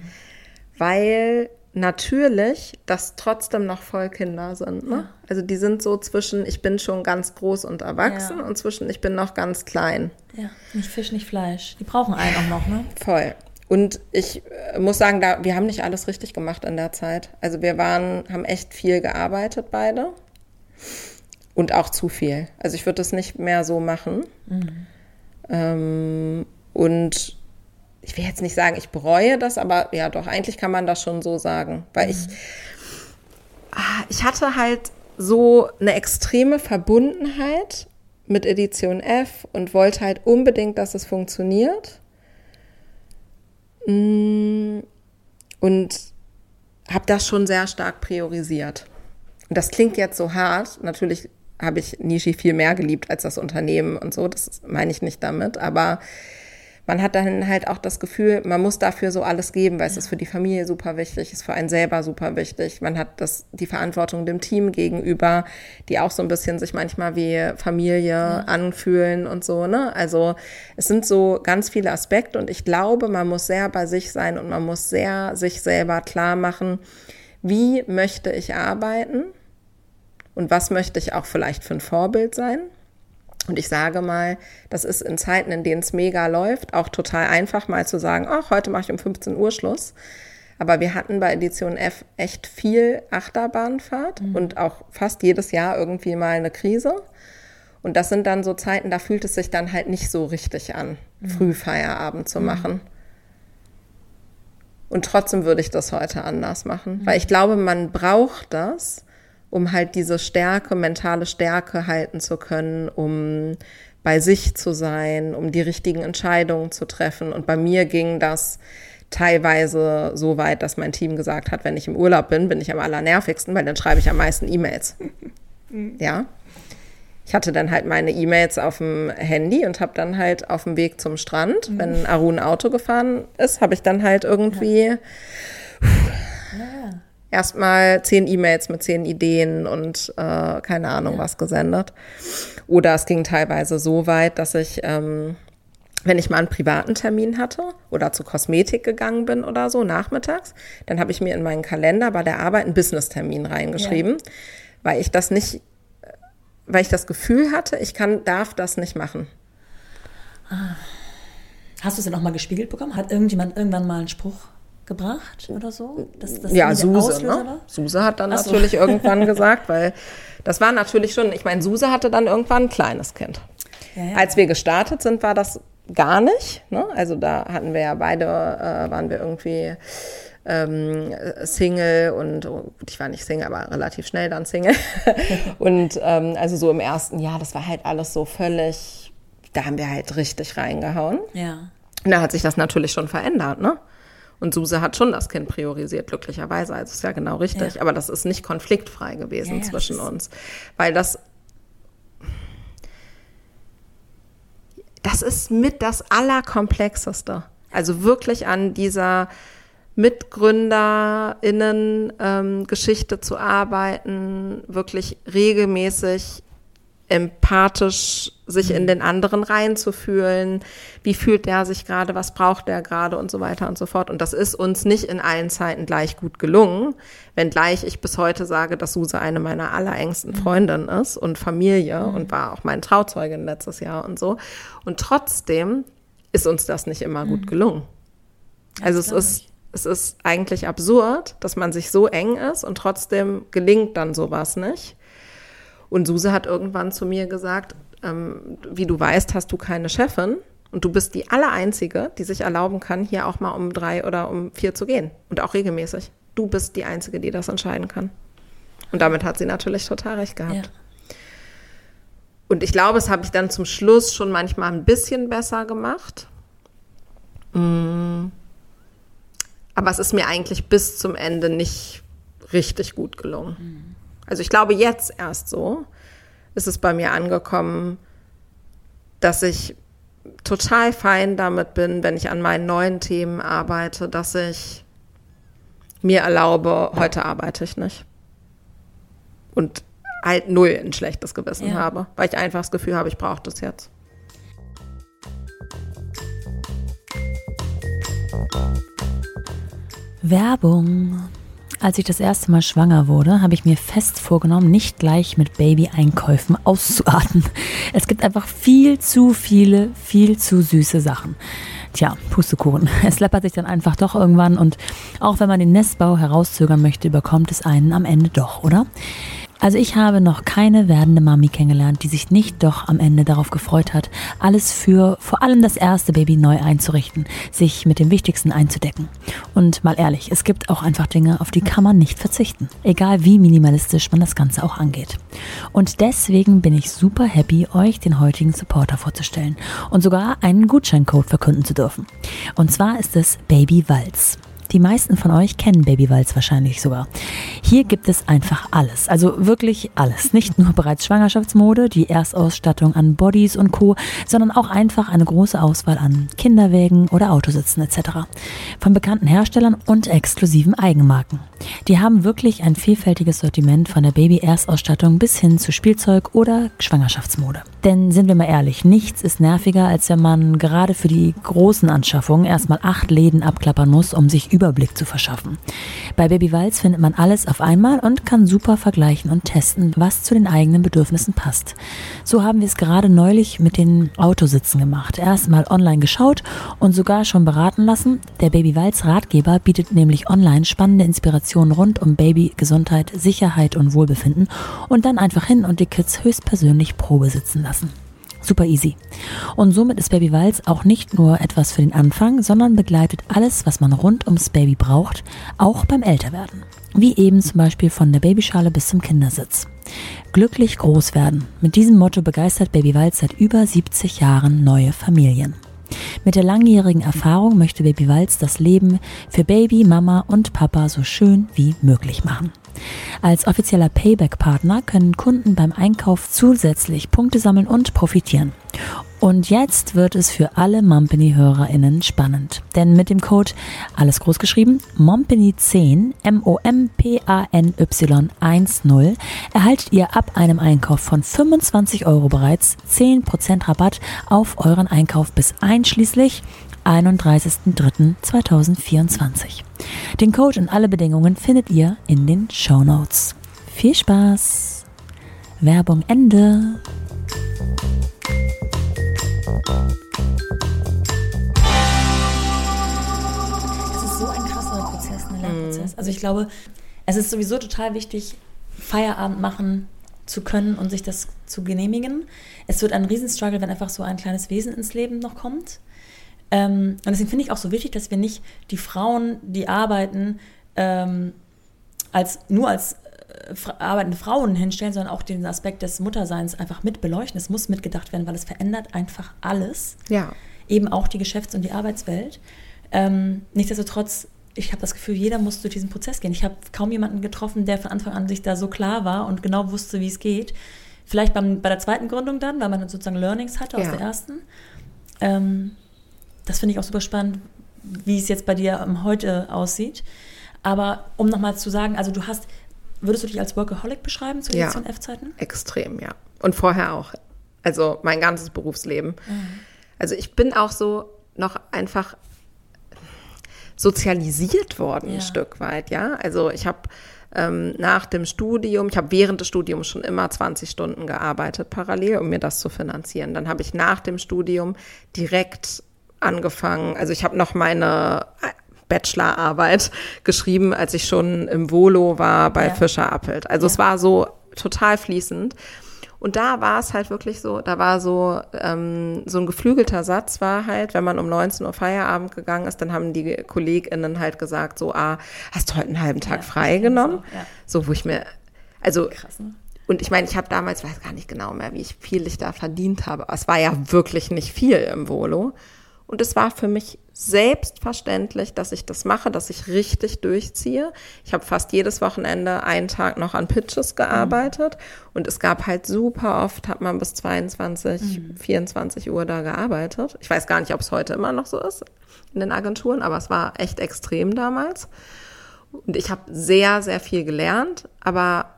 Weil natürlich das trotzdem noch voll Kinder sind. Ne? Ja. Also die sind so zwischen, ich bin schon ganz groß und erwachsen ja. und zwischen, ich bin noch ganz klein. Ja, nicht Fisch, nicht Fleisch. Die brauchen einen auch noch, ne? Voll. Und ich äh, muss sagen, da, wir haben nicht alles richtig gemacht in der Zeit. Also wir waren, haben echt viel gearbeitet beide. Und auch zu viel. Also ich würde das nicht mehr so machen. Mhm. Ähm, und ich will jetzt nicht sagen, ich bereue das, aber ja, doch, eigentlich kann man das schon so sagen. Weil ich, ah, ich hatte halt so eine extreme Verbundenheit mit Edition F und wollte halt unbedingt, dass es funktioniert. Mm, und habe das schon sehr stark priorisiert. Und das klingt jetzt so hart. Natürlich habe ich Nishi viel mehr geliebt als das Unternehmen und so. Das meine ich nicht damit. Aber man hat dann halt auch das Gefühl, man muss dafür so alles geben, weil es ist für die Familie super wichtig, ist für einen selber super wichtig. Man hat das, die Verantwortung dem Team gegenüber, die auch so ein bisschen sich manchmal wie Familie ja. anfühlen und so, ne? Also es sind so ganz viele Aspekte und ich glaube, man muss sehr bei sich sein und man muss sehr sich selber klar machen, wie möchte ich arbeiten und was möchte ich auch vielleicht für ein Vorbild sein. Und ich sage mal, das ist in Zeiten, in denen es mega läuft, auch total einfach mal zu sagen, ach, heute mache ich um 15 Uhr Schluss. Aber wir hatten bei Edition F echt viel Achterbahnfahrt mhm. und auch fast jedes Jahr irgendwie mal eine Krise. Und das sind dann so Zeiten, da fühlt es sich dann halt nicht so richtig an, mhm. Frühfeierabend zu mhm. machen. Und trotzdem würde ich das heute anders machen, weil mhm. ich glaube, man braucht das, um halt diese Stärke, mentale Stärke halten zu können, um bei sich zu sein, um die richtigen Entscheidungen zu treffen. Und bei mir ging das teilweise so weit, dass mein Team gesagt hat, wenn ich im Urlaub bin, bin ich am allernervigsten, weil dann schreibe ich am meisten E-Mails. *laughs* ja. Ich hatte dann halt meine E-Mails auf dem Handy und habe dann halt auf dem Weg zum Strand, mhm. wenn Arun Auto gefahren ist, habe ich dann halt irgendwie ja. ja erstmal zehn E-Mails mit zehn Ideen und äh, keine Ahnung ja. was gesendet. Oder es ging teilweise so weit, dass ich, ähm, wenn ich mal einen privaten Termin hatte oder zur Kosmetik gegangen bin oder so nachmittags, dann habe ich mir in meinen Kalender bei der Arbeit einen Business-Termin reingeschrieben, ja. weil ich das nicht, weil ich das Gefühl hatte, ich kann, darf das nicht machen. Ah. Hast du es denn auch mal gespiegelt bekommen? Hat irgendjemand irgendwann mal einen Spruch gebracht oder so? Das, das ja, Suse. Ne? Suse hat dann so. natürlich irgendwann *laughs* gesagt, weil das war natürlich schon, ich meine, Suse hatte dann irgendwann ein kleines Kind. Ja, ja. Als wir gestartet sind, war das gar nicht. Ne? Also da hatten wir ja beide, äh, waren wir irgendwie ähm, Single und oh, ich war nicht Single, aber relativ schnell dann Single. *laughs* und ähm, also so im ersten Jahr, das war halt alles so völlig, da haben wir halt richtig reingehauen. Ja. Und da hat sich das natürlich schon verändert, ne? Und Suse hat schon das Kind priorisiert, glücklicherweise. Also ist ja genau richtig. Ja. Aber das ist nicht konfliktfrei gewesen ja, zwischen uns. Weil das, das ist mit das Allerkomplexeste. Also wirklich an dieser MitgründerInnen-Geschichte ähm, zu arbeiten, wirklich regelmäßig empathisch sich in mhm. den anderen reinzufühlen. Wie fühlt der sich gerade? Was braucht der gerade? Und so weiter und so fort. Und das ist uns nicht in allen Zeiten gleich gut gelungen. Wenngleich ich bis heute sage, dass Suse eine meiner allerengsten mhm. Freundinnen ist und Familie mhm. und war auch mein Trauzeugin letztes Jahr und so. Und trotzdem ist uns das nicht immer gut gelungen. Also es ist, es ist eigentlich absurd, dass man sich so eng ist und trotzdem gelingt dann sowas nicht. Und Suse hat irgendwann zu mir gesagt, ähm, wie du weißt, hast du keine Chefin und du bist die Allereinzige, die sich erlauben kann, hier auch mal um drei oder um vier zu gehen und auch regelmäßig. Du bist die Einzige, die das entscheiden kann. Und damit hat sie natürlich total recht gehabt. Ja. Und ich glaube, es habe ich dann zum Schluss schon manchmal ein bisschen besser gemacht. Mm. Aber es ist mir eigentlich bis zum Ende nicht richtig gut gelungen. Also ich glaube jetzt erst so ist es bei mir angekommen, dass ich total fein damit bin, wenn ich an meinen neuen Themen arbeite, dass ich mir erlaube, heute arbeite ich nicht. Und halt null ein schlechtes Gewissen ja. habe, weil ich einfach das Gefühl habe, ich brauche das jetzt. Werbung. Als ich das erste Mal schwanger wurde, habe ich mir fest vorgenommen, nicht gleich mit Baby-Einkäufen *laughs* auszuarten. Es gibt einfach viel zu viele, viel zu süße Sachen. Tja, Pustekuchen. *laughs* Es läppert sich dann einfach doch irgendwann und auch wenn man den Nestbau herauszögern möchte, überkommt es einen am Ende doch, oder? Also ich habe noch keine werdende Mami kennengelernt, die sich nicht doch am Ende darauf gefreut hat, alles für vor allem das erste Baby neu einzurichten, sich mit dem Wichtigsten einzudecken. Und mal ehrlich, es gibt auch einfach Dinge, auf die kann man nicht verzichten, egal wie minimalistisch man das Ganze auch angeht. Und deswegen bin ich super happy, euch den heutigen Supporter vorzustellen und sogar einen Gutscheincode verkünden zu dürfen. Und zwar ist es Baby Walz. Die meisten von euch kennen Babywalz wahrscheinlich sogar. Hier gibt es einfach alles, also wirklich alles. Nicht nur bereits Schwangerschaftsmode, die Erstausstattung an Bodies und Co., sondern auch einfach eine große Auswahl an Kinderwägen oder Autositzen etc. Von bekannten Herstellern und exklusiven Eigenmarken. Die haben wirklich ein vielfältiges Sortiment von der Baby-Erstausstattung bis hin zu Spielzeug oder Schwangerschaftsmode. Denn sind wir mal ehrlich, nichts ist nerviger, als wenn man gerade für die großen Anschaffungen erstmal acht Läden abklappern muss, um sich Überblick zu verschaffen. Bei Baby Walz findet man alles auf einmal und kann super vergleichen und testen, was zu den eigenen Bedürfnissen passt. So haben wir es gerade neulich mit den Autositzen gemacht. Erstmal online geschaut und sogar schon beraten lassen. Der Baby Walz Ratgeber bietet nämlich online spannende Inspirationen rund um Babygesundheit, Sicherheit und Wohlbefinden und dann einfach hin und die Kids höchstpersönlich Probe sitzen lassen. Super easy. Und somit ist Baby Walz auch nicht nur etwas für den Anfang, sondern begleitet alles, was man rund ums Baby braucht, auch beim Älterwerden. Wie eben zum Beispiel von der Babyschale bis zum Kindersitz. Glücklich groß werden. Mit diesem Motto begeistert Baby Walz seit über 70 Jahren neue Familien. Mit der langjährigen Erfahrung möchte Baby Walz das Leben für Baby, Mama und Papa so schön wie möglich machen. Als offizieller Payback-Partner können Kunden beim Einkauf zusätzlich Punkte sammeln und profitieren. Und jetzt wird es für alle Mompany-HörerInnen spannend. Denn mit dem Code, alles groß geschrieben, Mompany10, M-O-M-P-A-N-Y 10, erhaltet ihr ab einem Einkauf von 25 Euro bereits 10% Rabatt auf euren Einkauf bis einschließlich 31.03.2024. Den Code und alle Bedingungen findet ihr in den Show Notes. Viel Spaß! Werbung Ende! Es ist so ein krasser Prozess, ein Lernprozess. Also ich glaube, es ist sowieso total wichtig, Feierabend machen zu können und sich das zu genehmigen. Es wird ein Riesenstruggle, wenn einfach so ein kleines Wesen ins Leben noch kommt. Ähm, und deswegen finde ich auch so wichtig, dass wir nicht die Frauen, die arbeiten, ähm, als, nur als äh, arbeitende Frauen hinstellen, sondern auch den Aspekt des Mutterseins einfach mit beleuchten. Es muss mitgedacht werden, weil es verändert einfach alles. Ja. Eben auch die Geschäfts- und die Arbeitswelt. Ähm, nichtsdestotrotz, ich habe das Gefühl, jeder muss durch diesen Prozess gehen. Ich habe kaum jemanden getroffen, der von Anfang an sich da so klar war und genau wusste, wie es geht. Vielleicht beim, bei der zweiten Gründung dann, weil man sozusagen Learnings hatte aus Ja. der ersten. Ähm, das finde ich auch super spannend, wie es jetzt bei dir heute aussieht. Aber um nochmal zu sagen, also du hast, würdest du dich als Workaholic beschreiben zu Ja. F-Zeiten? Extrem, ja. Und vorher auch. Also mein ganzes Berufsleben. Also ich bin auch so noch einfach sozialisiert worden, Ja. ein Stück weit, ja. Also ich habe ähm, nach dem Studium, ich habe während des Studiums schon immer 20 Stunden gearbeitet parallel, um mir das zu finanzieren. Dann habe ich nach dem Studium direkt angefangen, also ich habe noch meine äh, Bachelorarbeit geschrieben, als ich schon im Volo war bei Ja. Fischer Appelt. Also es war so total fließend. Und da war es halt wirklich so, da war so, ähm, so ein geflügelter Satz war halt, wenn man um 19 Uhr Feierabend gegangen ist, dann haben die KollegInnen halt gesagt, so, ah, hast du heute einen halben Tag Ja, frei genommen? auch, ja. So, wo ich mir, also, Krass, ne? und ich meine, ich habe damals, weiß gar nicht genau mehr, wie ich viel ich da verdient habe, aber es war ja wirklich nicht viel im Volo. Und es war für mich selbstverständlich, dass ich das mache, dass ich richtig durchziehe. Ich habe fast jedes Wochenende einen Tag noch an Pitches gearbeitet und es gab halt super oft, hat man bis 22, 24 Uhr da gearbeitet. Ich weiß gar nicht, ob es heute immer noch so ist in den Agenturen, aber es war echt extrem damals. Und ich habe sehr, sehr viel gelernt, aber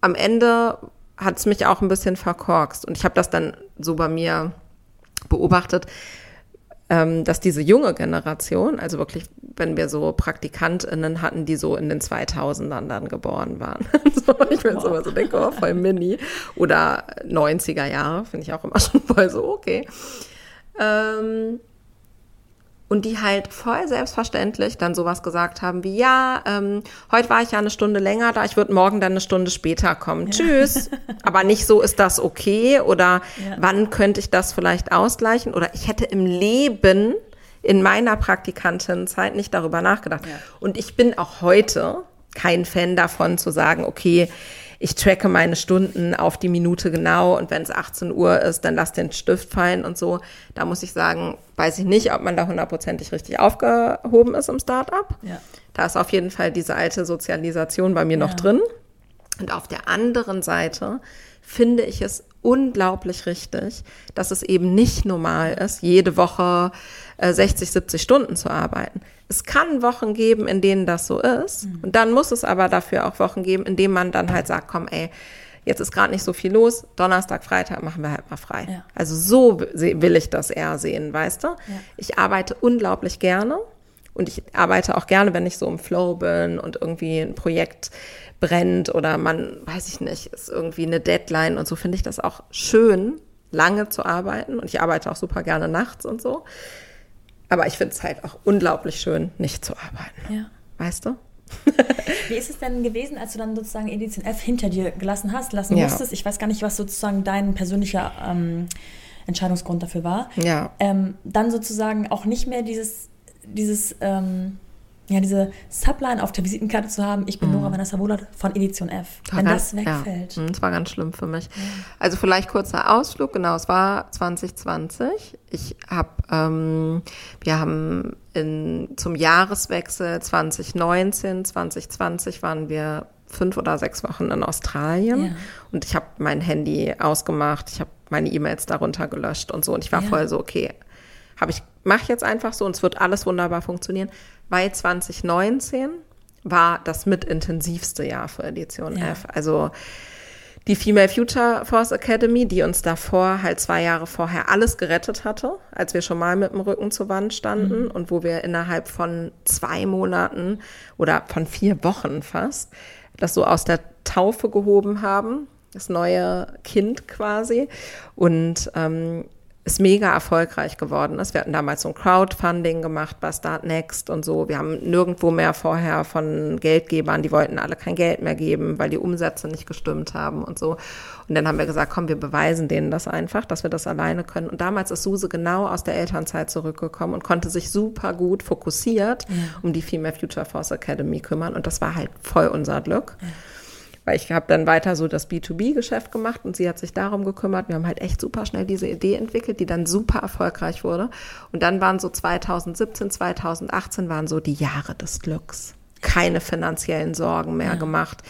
am Ende hat es mich auch ein bisschen verkorkst. Und ich habe das dann so bei mir beobachtet, dass diese junge Generation, also wirklich, wenn wir so PraktikantInnen hatten, die so in den 2000ern dann geboren waren. *laughs* so, ich bin so immer so denke, oh, voll mini. Oder 90er Jahre, finde ich auch immer schon voll so, okay. Ähm, und die halt voll selbstverständlich dann sowas gesagt haben wie, ja, ähm, heute war ich ja eine Stunde länger da, ich würde morgen dann eine Stunde später kommen. Ja. Tschüss. *laughs* Aber nicht so, ist das okay? Oder ja. wann könnte ich das vielleicht ausgleichen? Oder ich hätte im Leben in meiner Praktikantenzeit nicht darüber nachgedacht. Ja. Und ich bin auch heute kein Fan davon zu sagen, okay, ich tracke meine Stunden auf die Minute genau und wenn es 18 Uhr ist, dann lass den Stift fallen und so. Da muss ich sagen, weiß ich nicht, ob man da hundertprozentig richtig aufgehoben ist im Startup. Ja. Da ist auf jeden Fall diese alte Sozialisation bei mir ja. noch drin. Und auf der anderen Seite finde ich es unglaublich richtig, dass es eben nicht normal ist, jede Woche 60, 70 Stunden zu arbeiten. Es kann Wochen geben, in denen das so ist. Mhm. Und dann muss es aber dafür auch Wochen geben, in denen man dann halt sagt, komm, ey, jetzt ist gerade nicht so viel los, Donnerstag, Freitag machen wir halt mal frei. Ja. Also so will ich das eher sehen, weißt du? Ja. Ich arbeite unglaublich gerne und ich arbeite auch gerne, wenn ich so im Flow bin und irgendwie ein Projekt brennt oder man, weiß ich nicht, ist irgendwie eine Deadline und so finde ich das auch schön, lange zu arbeiten. Und ich arbeite auch super gerne nachts und so. Aber ich finde es halt auch unglaublich schön, nicht zu arbeiten. Ja. Weißt du? *laughs* Wie ist es denn gewesen, als du dann sozusagen Edition F hinter dir gelassen hast, lassen ja. musstest? Ich weiß gar nicht, was sozusagen dein persönlicher ähm, Entscheidungsgrund dafür war. Ja. Ähm, dann sozusagen auch nicht mehr dieses, dieses ähm, ja, diese Subline auf der Visitenkarte zu haben, ich bin mm. Nora Vanessa Wohlert von Edition F. War wenn ganz, das wegfällt. Ja, mhm, das war ganz schlimm für mich. Also vielleicht kurzer Ausflug, genau, es war 2020. Ich habe, ähm, wir haben in, zum Jahreswechsel 2019, 2020 waren wir fünf oder sechs Wochen in Australien ja. und ich habe mein Handy ausgemacht, ich habe meine E-Mails darunter gelöscht und so und ich war voll so, okay, habe ich, mache jetzt einfach so und es wird alles wunderbar funktionieren weil 2019 war das mitintensivste Jahr für Edition ja. F. Also die Female Future Force Academy, die uns davor halt zwei Jahre vorher alles gerettet hatte, als wir schon mal mit dem Rücken zur Wand standen mhm. und wo wir innerhalb von zwei Monaten oder von vier Wochen fast das so aus der Taufe gehoben haben, das neue Kind quasi. Und ähm, es mega erfolgreich geworden ist. Wir hatten damals so ein Crowdfunding gemacht bei Start Next und so. Wir haben nirgendwo mehr vorher von Geldgebern, die wollten alle kein Geld mehr geben, weil die Umsätze nicht gestimmt haben und so. Und dann haben wir gesagt, komm, wir beweisen denen das einfach, dass wir das alleine können. Und damals ist Suse genau aus der Elternzeit zurückgekommen und konnte sich super gut fokussiert ja. um die Female Future Force Academy kümmern. Und das war halt voll unser Glück. Ja weil ich habe dann weiter so das B2B-Geschäft gemacht und sie hat sich darum gekümmert. Wir haben halt echt super schnell diese Idee entwickelt, die dann super erfolgreich wurde. Und dann waren so 2017, 2018 waren so die Jahre des Glücks. Keine finanziellen Sorgen mehr ja. gemacht.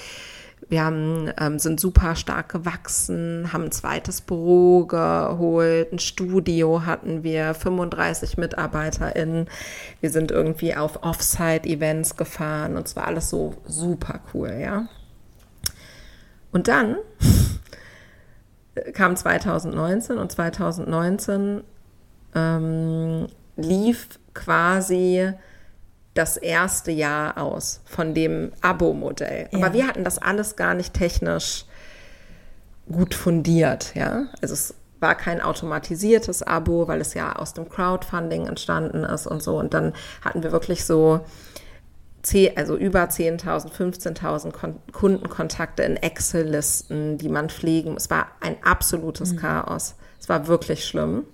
Wir haben, ähm, sind super stark gewachsen, haben ein zweites Büro geholt, ein Studio hatten wir, 35 MitarbeiterInnen. Wir sind irgendwie auf Offsite-Events gefahren und zwar alles so super cool, ja. Und dann *laughs* kam 2019 und 2019 ähm, lief quasi das erste Jahr aus von dem Abo-Modell. Ja. Aber wir hatten das alles gar nicht technisch gut fundiert, ja. Also es war kein automatisiertes Abo, weil es ja aus dem Crowdfunding entstanden ist und so. Und dann hatten wir wirklich so also über 10.000, 15.000 Kundenkontakte in Excel-Listen, die man pflegen. Es war ein absolutes mhm. Chaos. Es war wirklich schlimm.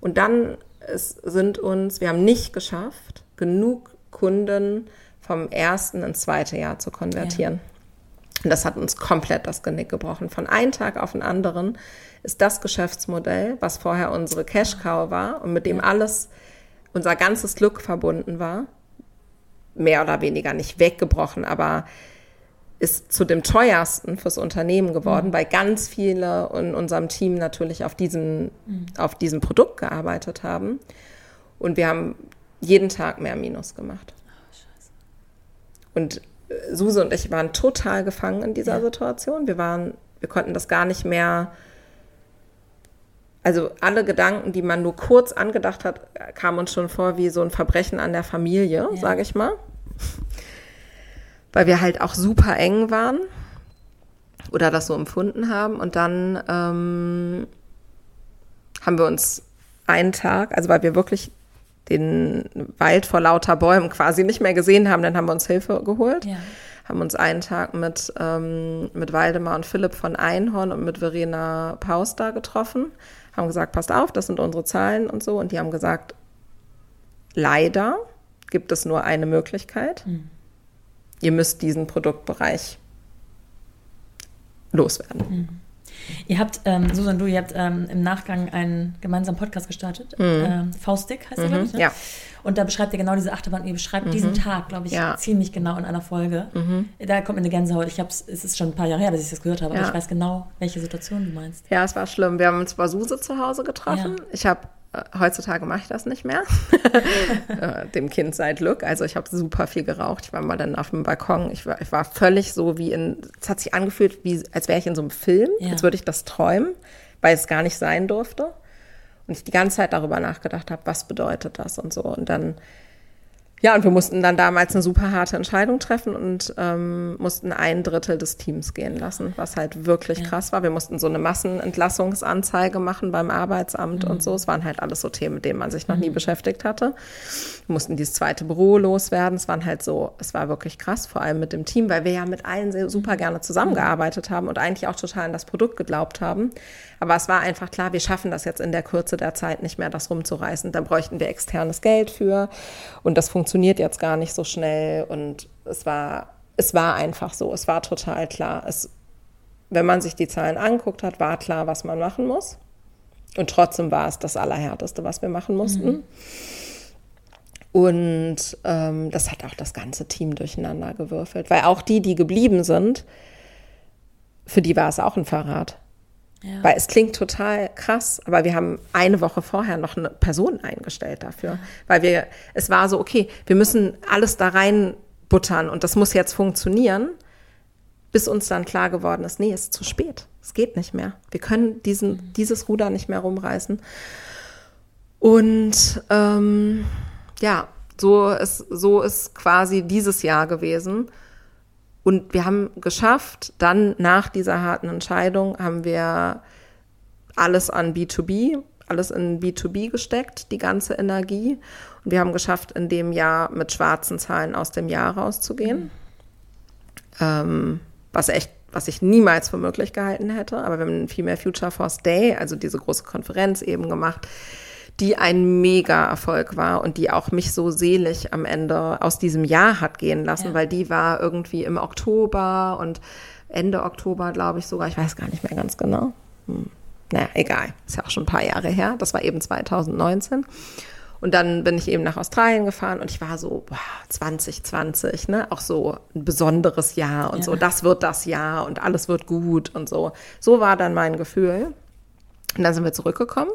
Und dann ist, sind uns, wir haben nicht geschafft, genug Kunden vom ersten ins zweite Jahr zu konvertieren. Ja. Und das hat uns komplett das Genick gebrochen. Von einem Tag auf den anderen ist das Geschäftsmodell, was vorher unsere Cash Cow war und mit dem alles, unser ganzes Glück verbunden war, mehr oder weniger nicht weggebrochen, aber ist zu dem teuersten fürs Unternehmen geworden, mhm. weil ganz viele in unserem Team natürlich auf diesem, mhm. auf diesem Produkt gearbeitet haben. Und wir haben jeden Tag mehr Minus gemacht. Oh, und äh, Suse und ich waren total gefangen in dieser ja. Situation. Wir waren, wir konnten das gar nicht mehr. Also alle Gedanken, die man nur kurz angedacht hat, kamen uns schon vor wie so ein Verbrechen an der Familie, ja. sage ich mal weil wir halt auch super eng waren oder das so empfunden haben. Und dann ähm, haben wir uns einen Tag, also weil wir wirklich den Wald vor lauter Bäumen quasi nicht mehr gesehen haben, dann haben wir uns Hilfe geholt. Ja. Haben uns einen Tag mit, ähm, mit Waldemar und Philipp von Einhorn und mit Verena Paus da getroffen. Haben gesagt, passt auf, das sind unsere Zahlen und so. Und die haben gesagt, leider gibt es nur eine Möglichkeit. Mhm. Ihr müsst diesen Produktbereich loswerden. Mhm. Ihr habt, ähm, Susan, du, ihr habt ähm, im Nachgang einen gemeinsamen Podcast gestartet. Ähm, Faustdick heißt der, glaube ich. Ne? Mhm. Ja. Und da beschreibt ihr genau diese Achterbahn. Ihr beschreibt diesen Tag, glaube ich, Ja. Mhm. ziemlich genau in einer Folge. Da kommt mir eine Gänsehaut. Ich hab's, es ist schon ein paar Jahre her, dass ich das gehört habe, aber Ja. ich weiß genau, welche Situation du meinst. Ja, es war schlimm. Wir haben uns bei Suse zu Hause getroffen. Ja. Ich habe äh, heutzutage mache ich das nicht mehr. *laughs* äh, dem Kind sei Glück. Also ich habe super viel geraucht. Ich war mal dann auf dem Balkon. Ich war, ich war völlig so wie in. Es hat sich angefühlt, wie als wäre ich in so einem Film. Ja. Als würde ich das träumen, weil es gar nicht sein durfte. Und ich die ganze Zeit darüber nachgedacht habe, was bedeutet das und so. Und dann ja, und wir mussten dann damals eine super harte Entscheidung treffen und ähm, mussten ein Drittel des Teams gehen lassen, was halt wirklich Ja. krass war. Wir mussten so eine Massenentlassungsanzeige machen beim Arbeitsamt und so. Es waren halt alles so Themen, mit denen man sich noch nie beschäftigt hatte. Wir mussten dieses zweite Büro loswerden. Es waren halt so, es war wirklich krass, vor allem mit dem Team, weil wir ja mit allen super gerne zusammengearbeitet haben und eigentlich auch total an das Produkt geglaubt haben. Aber es war einfach klar, wir schaffen das jetzt in der Kürze der Zeit nicht mehr, das rumzureißen. Da bräuchten wir externes Geld für und das funktioniert jetzt gar nicht so schnell. Und es war, es war einfach so, es war total klar. Es, wenn man sich die Zahlen anguckt hat, war klar, was man machen muss. Und trotzdem war es das Allerhärteste, was wir machen mussten. Und ähm, das hat auch das ganze Team durcheinander gewürfelt. Weil auch die, die geblieben sind, für die war es auch ein Verrat. Ja. Weil es klingt total krass, aber wir haben eine Woche vorher noch eine Person eingestellt dafür. Weil wir, es war so, okay, wir müssen alles da reinbuttern und das muss jetzt funktionieren, bis uns dann klar geworden ist, nee, es ist zu spät. Es geht nicht mehr. Wir können diesen, dieses Ruder nicht mehr rumreißen. Und ähm, ja, so ist, so ist quasi dieses Jahr gewesen. Und wir haben geschafft, dann nach dieser harten Entscheidung haben wir alles an B2B, alles in B2B gesteckt, die ganze Energie. Und wir haben geschafft, in dem Jahr mit schwarzen Zahlen aus dem Jahr rauszugehen. Ähm, was echt, was ich niemals für möglich gehalten hätte. Aber wir haben einen Female Future Force Day, also diese große Konferenz eben gemacht, die ein mega Erfolg war und die auch mich so selig am Ende aus diesem Jahr hat gehen lassen, Ja. weil die war irgendwie im Oktober und Ende Oktober, glaube ich sogar, ich weiß gar nicht mehr ganz genau. Hm. Naja, egal, ist ja auch schon ein paar Jahre her. Das war eben 2019. Und dann bin ich eben nach Australien gefahren und ich war so, boah, 2020, ne? Auch so ein besonderes Jahr und Ja. so, das wird das Jahr und alles wird gut und so. So war dann mein Gefühl. Und dann sind wir zurückgekommen.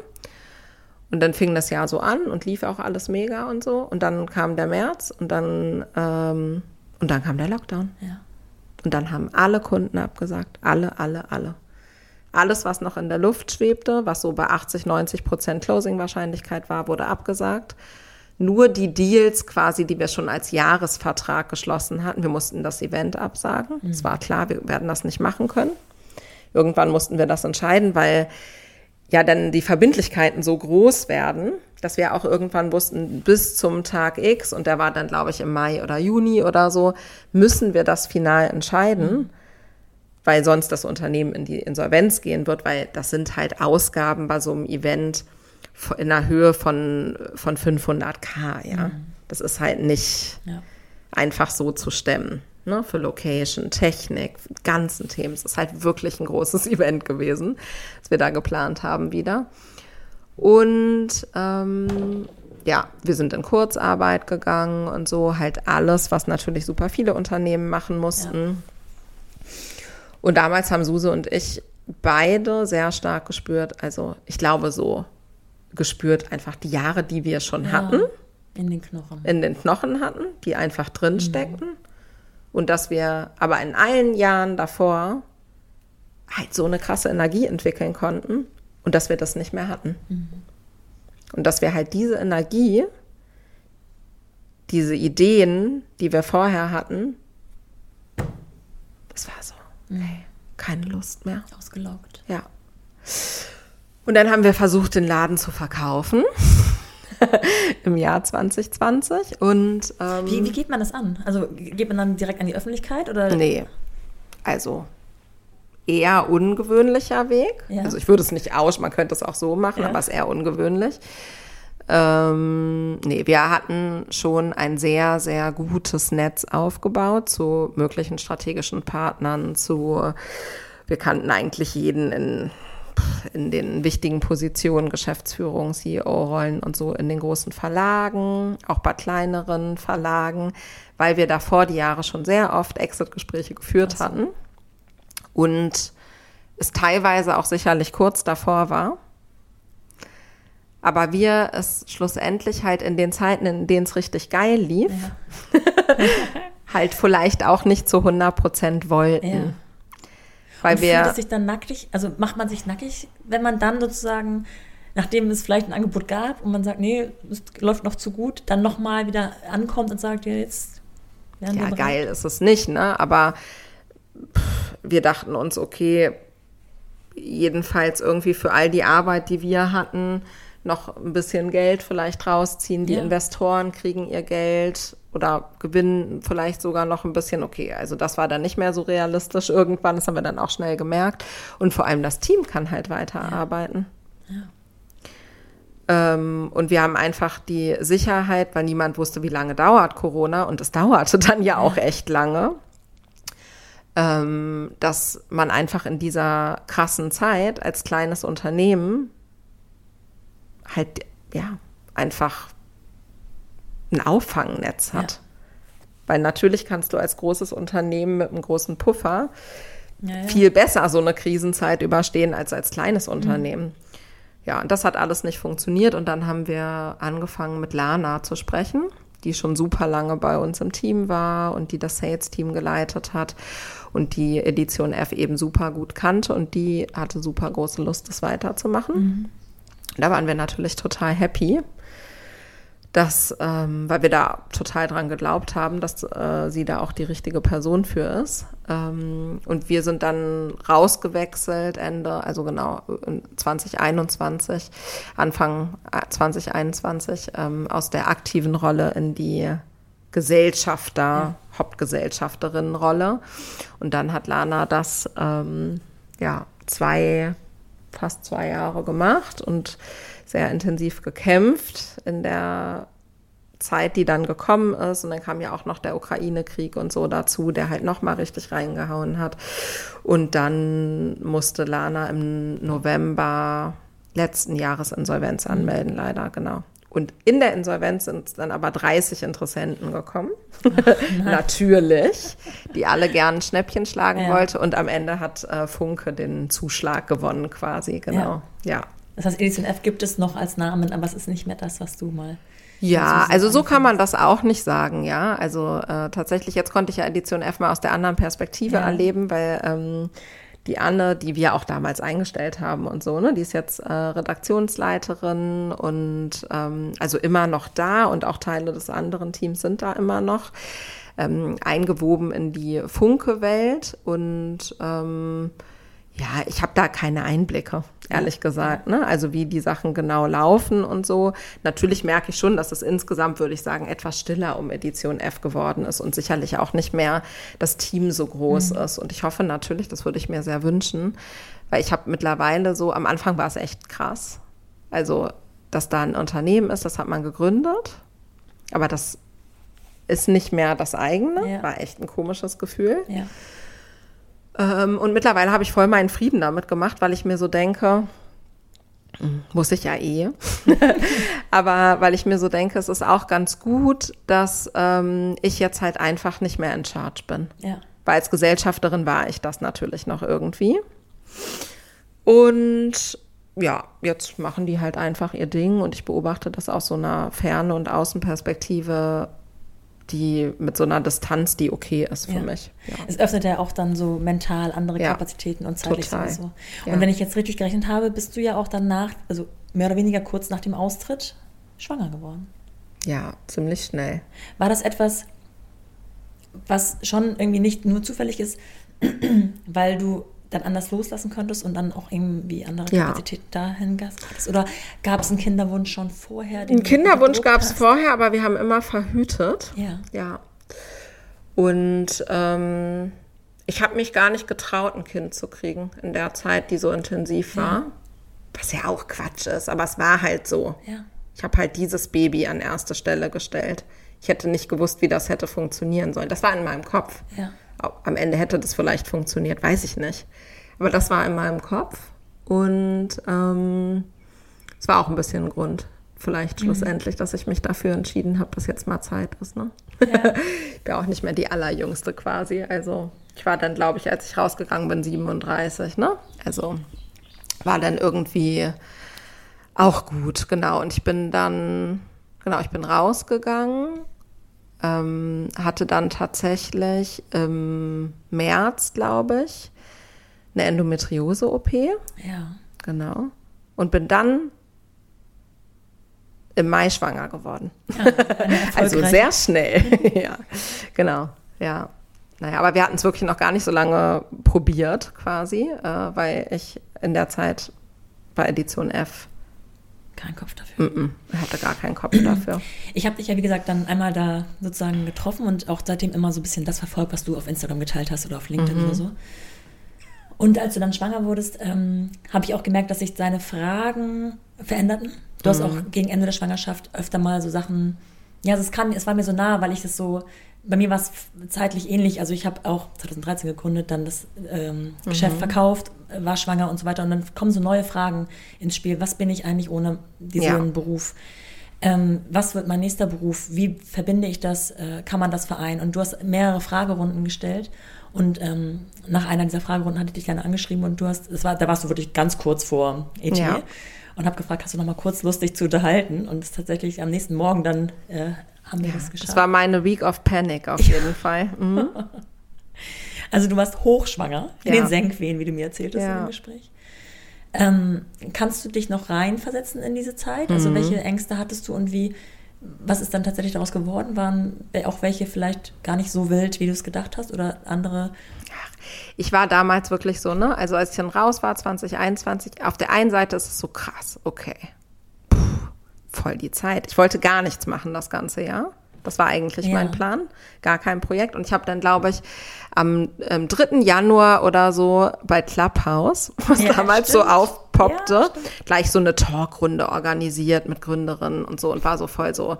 Und dann fing das Jahr so an und lief auch alles mega und so. Und dann kam der März und dann, ähm, und dann kam der Lockdown. Ja. Und dann haben alle Kunden abgesagt. Alle, alle, alle. Alles, was noch in der Luft schwebte, was so bei 80, 90 Prozent Closing-Wahrscheinlichkeit war, wurde abgesagt. Nur die Deals quasi, die wir schon als Jahresvertrag geschlossen hatten, wir mussten das Event absagen. Es war klar, wir werden das nicht machen können. Irgendwann mussten wir das entscheiden, weil ja dann die Verbindlichkeiten so groß werden, dass wir auch irgendwann wussten, bis zum Tag X, und der war dann, glaube ich, im Mai oder Juni oder so, müssen wir das final entscheiden, weil sonst das Unternehmen in die Insolvenz gehen wird, weil das sind halt Ausgaben bei so einem Event in einer Höhe von, von 500k, ja. Das ist halt nicht Ja. einfach so zu stemmen. Ne, für Location, Technik, ganzen Themen. Es ist halt wirklich ein großes *laughs* Event gewesen, das wir da geplant haben wieder. Und ähm, ja, wir sind in Kurzarbeit gegangen und so, halt alles, was natürlich super viele Unternehmen machen mussten. Und damals haben Suse und ich beide sehr stark gespürt, also ich glaube so gespürt, einfach die Jahre, die wir schon hatten In den Knochen. in den Knochen hatten, die einfach drin steckten. Und dass wir aber in allen Jahren davor halt so eine krasse Energie entwickeln konnten und dass wir das nicht mehr hatten. Und dass wir halt diese Energie, diese Ideen, die wir vorher hatten, das war so, ey, keine Lust mehr. Ausgelaugt. Ja. Und dann haben wir versucht, den Laden zu verkaufen. *laughs* im Jahr 2020. Und ähm, wie, wie geht man das an? Also geht man dann direkt an die Öffentlichkeit oder? Nee. Also eher ungewöhnlicher Weg. Ja. Also ich würde es nicht aus, man könnte es auch so machen, ja. aber es ist eher ungewöhnlich. Ähm, nee, wir hatten schon ein sehr, sehr gutes Netz aufgebaut zu möglichen strategischen Partnern, zu, wir kannten eigentlich jeden in, in den wichtigen Positionen, Geschäftsführung, CEO-Rollen und so in den großen Verlagen, auch bei kleineren Verlagen, weil wir davor die Jahre schon sehr oft Exit-Gespräche geführt so. hatten und es teilweise auch sicherlich kurz davor war aber wir es schlussendlich halt in den Zeiten, in denen es richtig geil lief, ja. *laughs* halt vielleicht auch nicht zu 100 Prozent wollten. Ja. Weil Und wir. Fühlt es sich dann nackig, also macht man sich nackig, wenn man dann sozusagen, nachdem es vielleicht ein Angebot gab und man sagt, nee, es läuft noch zu gut, dann nochmal wieder ankommt und sagt, ja, jetzt werden Ja, geil ist es nicht, ne? Aber pff, wir dachten uns, okay, jedenfalls irgendwie für all die Arbeit, die wir hatten, noch ein bisschen Geld vielleicht rausziehen. Die ja. Investoren kriegen ihr Geld oder gewinnen vielleicht sogar noch ein bisschen. Okay, also das war dann nicht mehr so realistisch irgendwann. Das haben wir dann auch schnell gemerkt. Und vor allem das Team kann halt weiterarbeiten. Ja. ja. Ähm, und wir haben einfach die Sicherheit, weil niemand wusste, wie lange dauert Corona. Und es dauerte *laughs* dann ja auch echt lange ähm, dass man einfach in dieser krassen Zeit als kleines Unternehmen halt, ja, einfach ein Auffangnetz hat. Ja. Weil natürlich kannst du als großes Unternehmen mit einem großen Puffer ja, ja. viel besser so eine Krisenzeit überstehen als als kleines mhm. Unternehmen. Mhm. Ja, und das hat alles nicht funktioniert. Und dann haben wir angefangen mit Lana zu sprechen, die schon super lange bei uns im Team war und die das Sales-Team geleitet hat und die Edition F eben super gut kannte und die hatte super große Lust, das weiterzumachen. Mhm. Da waren wir natürlich total happy, dass, ähm, weil wir da total dran geglaubt haben, dass äh, sie da auch die richtige Person für ist. Ähm, und wir sind dann rausgewechselt, Ende, also genau 2021, Anfang 2021, äh, ähm, aus der aktiven Rolle in die Gesellschafter, ja. Hauptgesellschafterinnenrolle. Und dann hat Lana das ähm, ja zwei fast zwei Jahre gemacht und sehr intensiv gekämpft in der Zeit, die dann gekommen ist. Und dann kam ja auch noch der Ukraine-Krieg und so dazu, der halt nochmal richtig reingehauen hat. Und dann musste Lana im November letzten Jahres Insolvenz anmelden, leider, genau. Und in der Insolvenz sind dann aber 30 Interessenten gekommen. *laughs* *laughs* Natürlich, die alle gern ein Schnäppchen schlagen ja. wollte. Und am Ende hat äh, Funke den Zuschlag gewonnen, quasi, genau. Ja. ja. Das heißt, Edition F gibt es noch als Namen, aber es ist nicht mehr das, was du mal. Ja, also so kann man das auch nicht sagen, ja. Also äh, tatsächlich, jetzt konnte ich ja Edition F mal aus der anderen Perspektive ja. erleben, weil ähm, die Anne, die wir auch damals eingestellt haben und so, ne, die ist jetzt äh, Redaktionsleiterin und ähm, also immer noch da und auch Teile des anderen Teams sind da immer noch ähm, eingewoben in die Funke-Welt und ähm, ja, ich habe da keine Einblicke, ehrlich gesagt. Ne? Also wie die Sachen genau laufen und so. Natürlich merke ich schon, dass es insgesamt, würde ich sagen, etwas stiller um Edition F geworden ist und sicherlich auch nicht mehr das Team so groß mhm. ist. Und ich hoffe natürlich, das würde ich mir sehr wünschen, weil ich habe mittlerweile so, am Anfang war es echt krass. Also, dass da ein Unternehmen ist, das hat man gegründet, aber das ist nicht mehr das eigene. Ja. War echt ein komisches Gefühl. Ja. Ähm, und mittlerweile habe ich voll meinen Frieden damit gemacht, weil ich mir so denke, hm, muss ich ja eh. *laughs* Aber weil ich mir so denke, es ist auch ganz gut, dass ähm, ich jetzt halt einfach nicht mehr in Charge bin. Ja. Weil als Gesellschafterin war ich das natürlich noch irgendwie. Und ja, jetzt machen die halt einfach ihr Ding und ich beobachte das aus so einer Ferne und Außenperspektive die mit so einer Distanz, die okay ist für ja. mich. Ja. Es öffnet ja auch dann so mental andere ja. Kapazitäten und zeitlich Total. sowieso. Und wenn ich jetzt richtig gerechnet habe, bist du ja auch danach, also mehr oder weniger kurz nach dem Austritt, schwanger geworden. Ja, ziemlich schnell. War das etwas, was schon irgendwie nicht nur zufällig ist, *clears throat* weil du dann anders loslassen könntest und dann auch irgendwie andere Ja. Kapazität dahin hattest? Oder gab es einen Kinderwunsch schon vorher? Einen Kinderwunsch gab es hast? vorher, aber wir haben immer verhütet. Ja. Ja. Und ähm, ich habe mich gar nicht getraut, ein Kind zu kriegen in der Zeit, die so intensiv war. Was ja auch Quatsch ist, aber es war halt so. Ja. Ich habe halt dieses Baby an erste Stelle gestellt. Ich hätte nicht gewusst, wie das hätte funktionieren sollen. Das war in meinem Kopf. Ja. Am Ende hätte das vielleicht funktioniert, weiß ich nicht. Aber das war in meinem Kopf. Und ähm, es war auch ein bisschen ein Grund, vielleicht schlussendlich, dass ich mich dafür entschieden habe, dass jetzt mal Zeit ist. Ne? *laughs* ich bin auch nicht mehr die allerjüngste quasi. Also ich war dann, glaube ich, als ich rausgegangen bin, 37. Ne? Also war dann irgendwie auch gut, genau. Und ich bin dann, genau, ich bin rausgegangen, ähm, hatte dann tatsächlich im März, glaube ich, eine Endometriose-OP, Ja. genau. Und bin dann im Mai schwanger geworden. *laughs* Also Erfolgreich. sehr schnell. *laughs* ja, genau. Ja. Naja, aber wir hatten es wirklich noch gar nicht so lange probiert, quasi, äh, weil ich in der Zeit bei Edition F Kein Kopf dafür. mm, hatte gar keinen Kopf dafür. Ich habe dich ja, wie gesagt, dann einmal da sozusagen getroffen und auch seitdem immer so ein bisschen das verfolgt, was du auf Instagram geteilt hast oder auf LinkedIn oder so. Und als du dann schwanger wurdest, ähm, habe ich auch gemerkt, dass sich deine Fragen veränderten. Du hast auch gegen Ende der Schwangerschaft öfter mal so Sachen, ja, also es kam, es war mir so nah, weil ich das so, bei mir war es zeitlich ähnlich. Also ich habe auch 2013 gegründet, dann das ähm, Geschäft verkauft, äh, war schwanger und so weiter. Und dann kommen so neue Fragen ins Spiel. Was bin ich eigentlich ohne diesen Ja. Beruf? Ähm, was wird mein nächster Beruf? Wie verbinde ich das? Äh, kann man das vereinen? Und du hast mehrere Fragerunden gestellt. Und ähm, nach einer dieser Fragerunden hatte ich dich dann angeschrieben und du hast, es war, da warst du wirklich ganz kurz vor ET Ja. Und habe gefragt, hast du noch mal kurz Lust, dich zu unterhalten? Und es tatsächlich am nächsten Morgen dann äh, haben wir das geschafft. Das war meine Week of Panic auf jeden Fall. Mhm. *laughs* also du warst hochschwanger in Ja. den Senkwehen, wie du mir erzählt hast Ja. im Gespräch. Ähm, kannst du dich noch reinversetzen in diese Zeit? Mhm. Also welche Ängste hattest du und wie, was ist dann tatsächlich daraus geworden? Waren auch welche vielleicht gar nicht so wild, wie du es gedacht hast oder andere? Ich war damals wirklich so, ne? Also als ich dann raus war, 2021, auf der einen Seite ist es so krass, okay. Puh, voll die Zeit. Ich wollte gar nichts machen das ganze Jahr. Das war eigentlich Ja. mein Plan, gar kein Projekt. Und ich habe dann, glaube ich, am ähm, 3. Januar oder so bei Clubhouse, *laughs* was Ja, damals so stimmt. aufpoppte, Ja, gleich so eine Talkrunde organisiert mit Gründerinnen und so und war so voll so,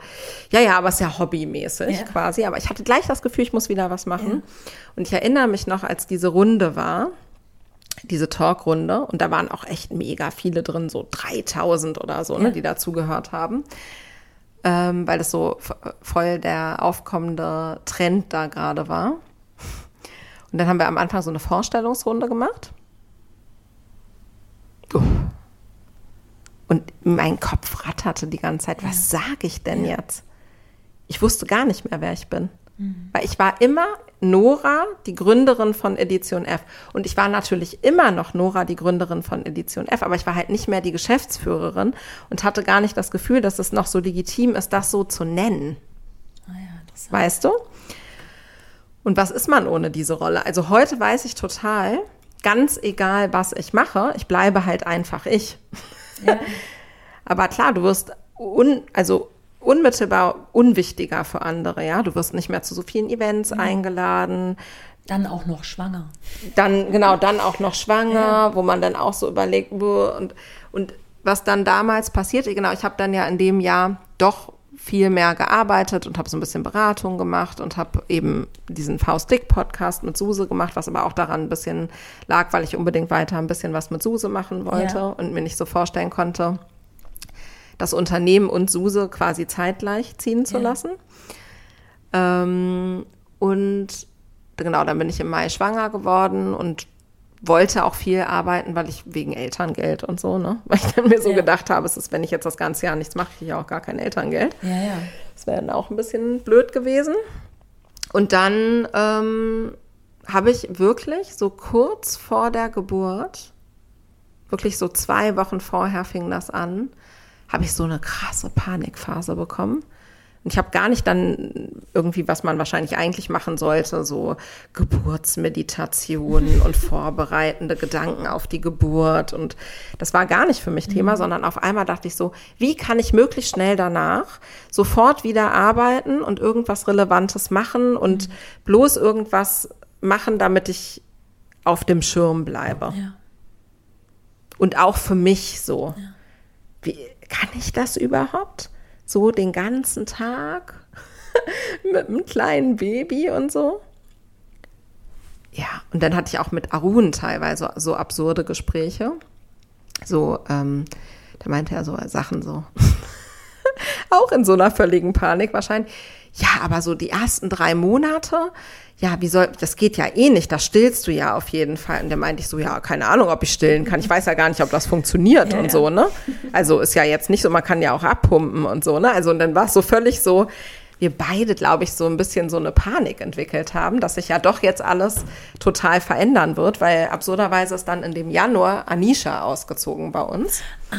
ja, ja, aber es ist ja hobbymäßig Ja. quasi. Aber ich hatte gleich das Gefühl, ich muss wieder was machen. Und ich erinnere mich noch, als diese Runde war, diese Talkrunde, und da waren auch echt mega viele drin, so 3000 oder so, ne, die dazugehört haben. Ähm, weil das so voll der aufkommende Trend da gerade war. Und dann haben wir am Anfang so eine Vorstellungsrunde gemacht. Uh. Und mein Kopf ratterte die ganze Zeit, was sage ich denn jetzt? Ich wusste gar nicht mehr, wer ich bin. Weil ich war immer Nora, die Gründerin von Edition F. Und ich war natürlich immer noch Nora, die Gründerin von Edition F, aber ich war halt nicht mehr die Geschäftsführerin und hatte gar nicht das Gefühl, dass es noch so legitim ist, das so zu nennen. Ah ja. Weißt du? Und was ist man ohne diese Rolle? Also heute weiß ich total, ganz egal, was ich mache, ich bleibe halt einfach ich. Ja. *laughs* Aber klar, du wirst un, also unmittelbar unwichtiger für andere, ja. Du wirst nicht mehr zu so vielen Events eingeladen. Dann auch noch schwanger. Dann, genau, dann auch noch schwanger, wo man dann auch so überlegt, und, und was dann damals passierte, genau, ich habe dann ja in dem Jahr doch viel mehr gearbeitet und habe so ein bisschen Beratung gemacht und habe eben diesen Faust-Dick-Podcast mit Suse gemacht, was aber auch daran ein bisschen lag, weil ich unbedingt weiter ein bisschen was mit Suse machen wollte Ja. und mir nicht so vorstellen konnte, das Unternehmen und Suse quasi zeitgleich ziehen zu Ja. lassen. Ähm, und genau, dann bin ich im Mai schwanger geworden und wollte auch viel arbeiten, weil ich wegen Elterngeld und so, ne? Weil ich dann mir so Ja. gedacht habe, es ist, wenn ich jetzt das ganze Jahr nichts mache, kriege ich auch gar kein Elterngeld. Ja, ja. Das wäre dann auch ein bisschen blöd gewesen. Und dann ähm, habe ich wirklich so kurz vor der Geburt, wirklich so zwei Wochen vorher fing das an, habe ich so eine krasse Panikphase bekommen, Und ich habe gar nicht dann irgendwie, was man wahrscheinlich eigentlich machen sollte, so Geburtsmeditationen *laughs* und vorbereitende Gedanken auf die Geburt. Und das war gar nicht für mich Thema, mhm. sondern auf einmal dachte ich so, wie kann ich möglichst schnell danach sofort wieder arbeiten und irgendwas Relevantes machen und mhm. bloß irgendwas machen, damit ich auf dem Schirm bleibe. Ja. Und auch für mich so. Ja. Wie kann ich das überhaupt? So den ganzen Tag *laughs* mit einem kleinen Baby und so. Ja, und dann hatte ich auch mit Arun teilweise so absurde Gespräche. So, ähm, da meinte er so Sachen so. *laughs* auch in so einer völligen Panik wahrscheinlich. Ja, aber so die ersten drei Monate, ja, wie soll, das geht ja eh nicht, da stillst du ja auf jeden Fall. Und der meinte ich so, ja, keine Ahnung, ob ich stillen kann. Ich weiß ja gar nicht, ob das funktioniert ja, und ja. so, ne? Also ist ja jetzt nicht so, man kann ja auch abpumpen und so, ne? Also und dann war es so völlig so, wir beide, glaube ich, so ein bisschen so eine Panik entwickelt haben, dass sich ja doch jetzt alles total verändern wird, weil absurderweise ist dann in dem Januar Anisha ausgezogen bei uns. Ah.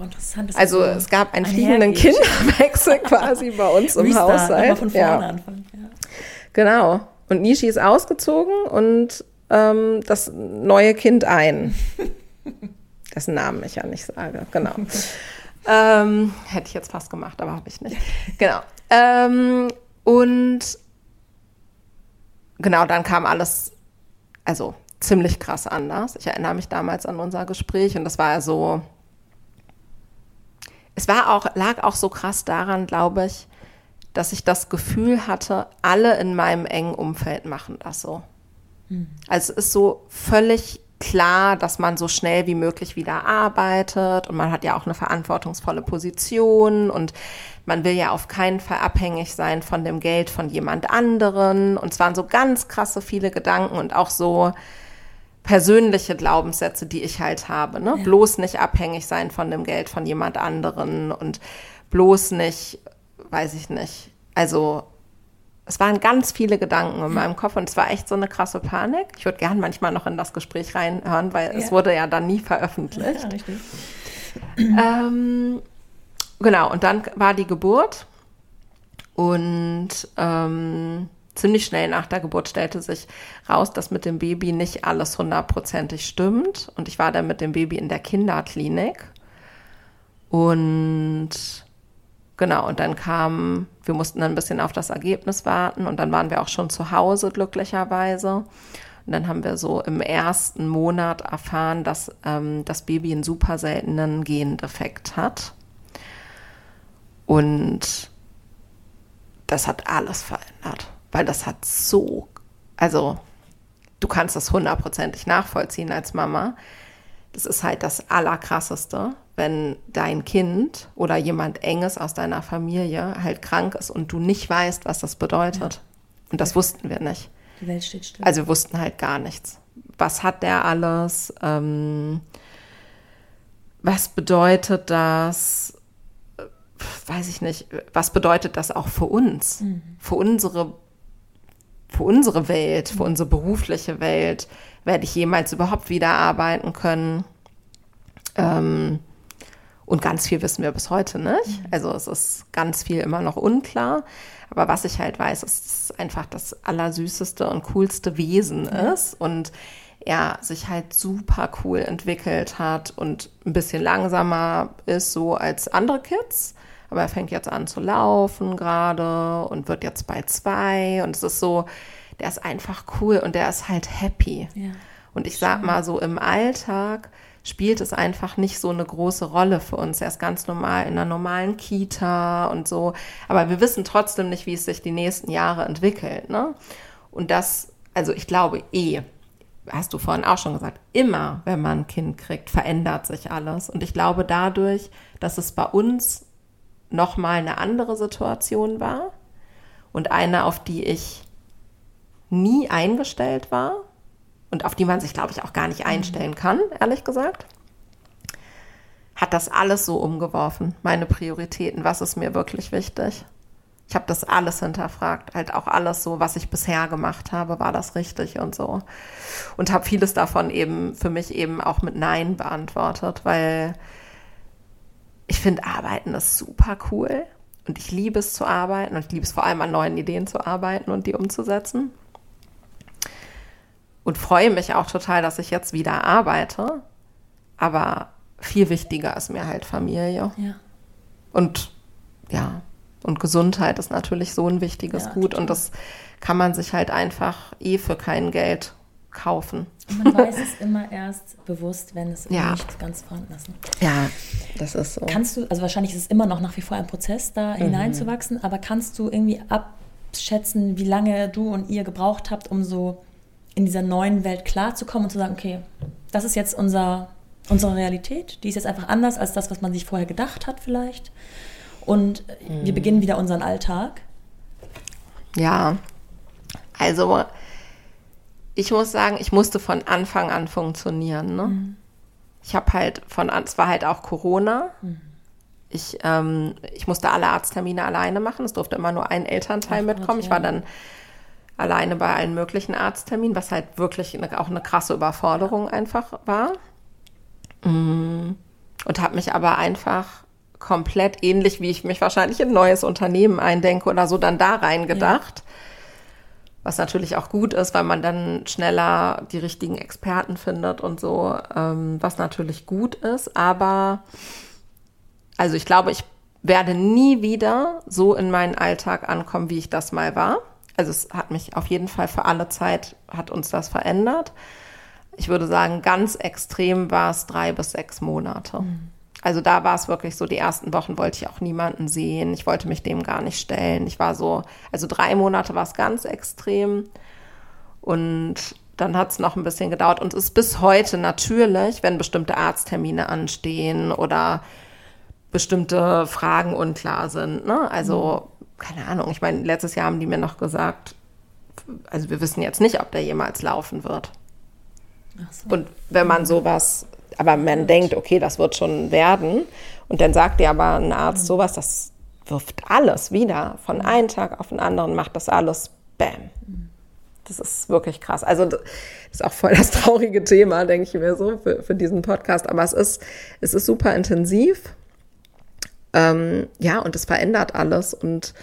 Interessant. Also es gab einen fliegenden Kinderwechsel *laughs* quasi bei uns im Restart, Haushalt. Von vorne ja. anfangen. Ja. Genau. Und Nishi ist ausgezogen und ähm, das neue Kind ein. *laughs* Dessen Namen ich ja nicht sage. Genau. *laughs* ähm, hätte ich jetzt fast gemacht, aber habe ich nicht. Genau. Ähm, und genau, dann kam alles, also ziemlich krass anders. Ich erinnere mich damals an unser Gespräch und das war ja so. Es war auch, lag auch so krass daran, glaube ich, dass ich das Gefühl hatte, alle in meinem engen Umfeld machen das so. Mhm. Also es ist so völlig klar, dass man so schnell wie möglich wieder arbeitet und man hat ja auch eine verantwortungsvolle Position und man will ja auf keinen Fall abhängig sein von dem Geld von jemand anderen und es waren so ganz krasse viele Gedanken und auch so persönliche Glaubenssätze, die ich halt habe, ne? Ja. Bloß nicht abhängig sein von dem Geld von jemand anderen und bloß nicht weiß ich nicht. Also es waren ganz viele Gedanken in meinem Kopf und es war echt so eine krasse Panik. Ich würde gern manchmal noch in das Gespräch reinhören, weil ja. es wurde ja dann nie veröffentlicht. Ja, richtig. Ähm, genau, und dann war die Geburt und ähm, ziemlich schnell nach der Geburt stellte sich raus, dass mit dem Baby nicht alles hundertprozentig stimmt. Und ich war dann mit dem Baby in der Kinderklinik und Genau, und dann kam, wir mussten dann ein bisschen auf das Ergebnis warten und dann waren wir auch schon zu Hause glücklicherweise. Und dann haben wir so im ersten Monat erfahren, dass ähm, das Baby einen super seltenen Gendefekt hat. Und das hat alles verändert, weil das hat so, also du kannst das hundertprozentig nachvollziehen als Mama. Das ist halt das Allerkrasseste, wenn dein Kind oder jemand Enges aus deiner Familie halt krank ist und du nicht weißt, was das bedeutet. Ja. Und das wussten wir nicht. Die Welt steht still. Also wir wussten halt gar nichts. Was hat der alles? Ähm, was bedeutet das? Weiß ich nicht. Was bedeutet das auch für uns? Mhm. Für unsere für unsere Welt, für unsere berufliche Welt, werde ich jemals überhaupt wieder arbeiten können? Ähm, und ganz viel wissen wir bis heute nicht. Mhm. Also es ist ganz viel immer noch unklar. Aber was ich halt weiß, ist, dass es einfach das allersüßeste und coolste Wesen ist und er sich halt super cool entwickelt hat und ein bisschen langsamer ist so als andere Kids. Aber er fängt jetzt an zu laufen gerade und wird jetzt bei zwei. Und es ist so, der ist einfach cool und der ist halt happy. Ja. Und ich sag mal so im Alltag spielt es einfach nicht so eine große Rolle für uns. Er ist ganz normal in einer normalen Kita und so. Aber wir wissen trotzdem nicht, wie es sich die nächsten Jahre entwickelt. Ne? Und das, also ich glaube eh, hast du vorhin auch schon gesagt, immer, wenn man ein Kind kriegt, verändert sich alles. Und ich glaube dadurch, dass es bei uns nochmal eine andere Situation war und eine, auf die ich nie eingestellt war, und auf die man sich, glaube ich, auch gar nicht einstellen kann, ehrlich gesagt, hat das alles so umgeworfen, meine Prioritäten, was ist mir wirklich wichtig. Ich habe das alles hinterfragt, halt auch alles so, was ich bisher gemacht habe, war das richtig und so. Und habe vieles davon eben für mich eben auch mit Nein beantwortet, weil ich finde, Arbeiten ist super cool Und ich liebe es zu arbeiten und ich liebe es vor allem an neuen Ideen zu arbeiten und die umzusetzen. Und freue mich auch total, dass ich jetzt wieder arbeite. Aber viel wichtiger ist mir halt Familie. Ja. Und ja, und Gesundheit ist natürlich so ein wichtiges Ja, Gut. total. Und das kann man sich halt einfach eh für kein Geld kaufen. Und man weiß es immer erst bewusst, wenn es Ja. nicht ganz vorhanden ist. ne? Ja, das ist so. Kannst du, also wahrscheinlich ist es immer noch nach wie vor ein Prozess, da Mhm. hineinzuwachsen, aber kannst du irgendwie abschätzen, wie lange du und ihr gebraucht habt, um so in dieser neuen Welt klarzukommen und zu sagen, okay, das ist jetzt unser, unsere Realität, die ist jetzt einfach anders als das, was man sich vorher gedacht hat vielleicht. Und Mhm. wir beginnen wieder unseren Alltag. Ja, also ich muss sagen, ich musste von Anfang an funktionieren. Ne? Ich habe halt von an, es war halt auch Corona. Ich, ähm, ich musste alle Arzttermine alleine machen. Es durfte immer nur ein Elternteil Ach mitkommen. Ich ja. war dann alleine bei allen möglichen Arztterminen, was halt wirklich eine, auch eine krasse Überforderung einfach war. Mm. Und habe mich aber einfach komplett ähnlich, wie ich mich wahrscheinlich in ein neues Unternehmen eindenke oder so, dann da reingedacht. Was natürlich auch gut ist, weil man dann schneller die richtigen Experten findet und so, ähm, was natürlich gut ist. Aber also ich glaube, ich werde nie wieder so in meinen Alltag ankommen, wie ich das mal war. Also es hat mich auf jeden Fall für alle Zeit, hat uns das verändert. Ich würde sagen, ganz extrem war es drei bis sechs Monate. Also da war es wirklich so, die ersten Wochen wollte ich auch niemanden sehen. Ich wollte mich dem gar nicht stellen. Ich war so, also drei Monate war es ganz extrem. Und dann hat es noch ein bisschen gedauert. Und es ist bis heute natürlich, wenn bestimmte Arzttermine anstehen oder bestimmte Fragen unklar sind. Ne? Also, keine Ahnung, ich meine, letztes Jahr haben die mir noch gesagt, also wir wissen jetzt nicht, ob der jemals laufen wird. So. Und wenn man sowas, aber man denkt, okay, das wird schon werden, und dann sagt dir aber ein Arzt sowas, das wirft alles wieder. Von einem Tag auf den anderen macht das alles Bam. Das ist wirklich krass. Also das ist auch voll das traurige Thema, denke ich mir so, für, für diesen Podcast. Aber es ist, es ist super intensiv. Ähm, ja, und es verändert alles. Und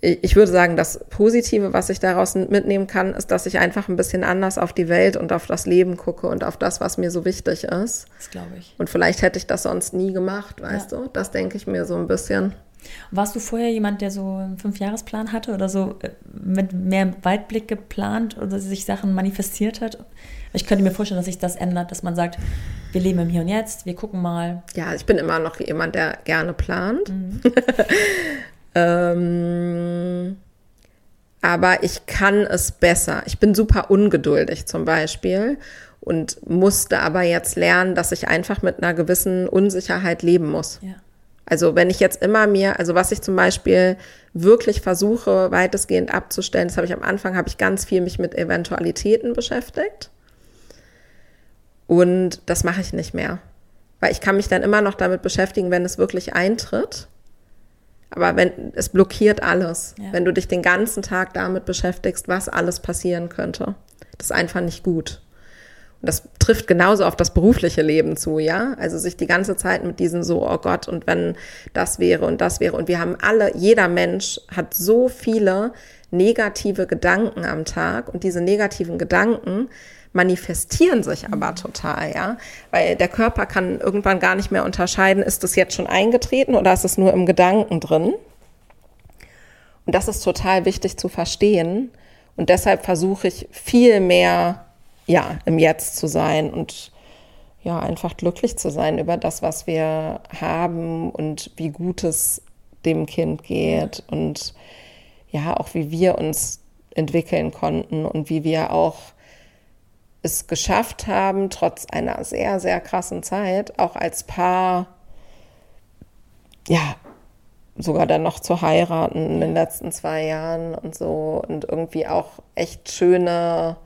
ich würde sagen, das Positive, was ich daraus mitnehmen kann, ist, dass ich einfach ein bisschen anders auf die Welt und auf das Leben gucke und auf das, was mir so wichtig ist. Das glaube ich. Und vielleicht hätte ich das sonst nie gemacht, weißt Ja. du? Das denke ich mir so ein bisschen. Warst du vorher jemand, der so einen Fünfjahresplan hatte oder so äh, mit mehr Weitblick geplant oder sich Sachen manifestiert hat? Ich könnte mir vorstellen, dass sich das ändert, dass man sagt, wir leben im Hier und Jetzt, wir gucken mal. Ja, ich bin immer noch jemand, der gerne plant. Mhm. *laughs* ähm, aber ich kann es besser. Ich bin super ungeduldig zum Beispiel und musste aber jetzt lernen, dass ich einfach mit einer gewissen Unsicherheit leben muss. Ja. Also wenn ich jetzt immer mir, also was ich zum Beispiel wirklich versuche, weitestgehend abzustellen, das habe ich am Anfang, habe ich ganz viel mich mit Eventualitäten beschäftigt. Und das mache ich nicht mehr. Weil ich kann mich dann immer noch damit beschäftigen, wenn es wirklich eintritt. Aber wenn, es blockiert alles. Ja. Wenn du dich den ganzen Tag damit beschäftigst, was alles passieren könnte. Das ist einfach nicht gut. Und das trifft genauso auf das berufliche Leben zu, ja? Also sich die ganze Zeit mit diesen so, oh Gott, und wenn das wäre und das wäre. Und wir haben alle, jeder Mensch hat so viele negative Gedanken am Tag. Und diese negativen Gedanken manifestieren sich aber total, ja? Weil der Körper kann irgendwann gar nicht mehr unterscheiden, ist das jetzt schon eingetreten oder ist es nur im Gedanken drin? Und das ist total wichtig zu verstehen. Und deshalb versuche ich viel mehr, ja, im Jetzt zu sein und ja, einfach glücklich zu sein über das, was wir haben und wie gut es dem Kind geht und ja, auch wie wir uns entwickeln konnten und wie wir auch es geschafft haben, trotz einer sehr, sehr krassen Zeit, auch als Paar, ja, sogar dann noch zu heiraten in den letzten zwei Jahren und so und irgendwie auch echt schöne,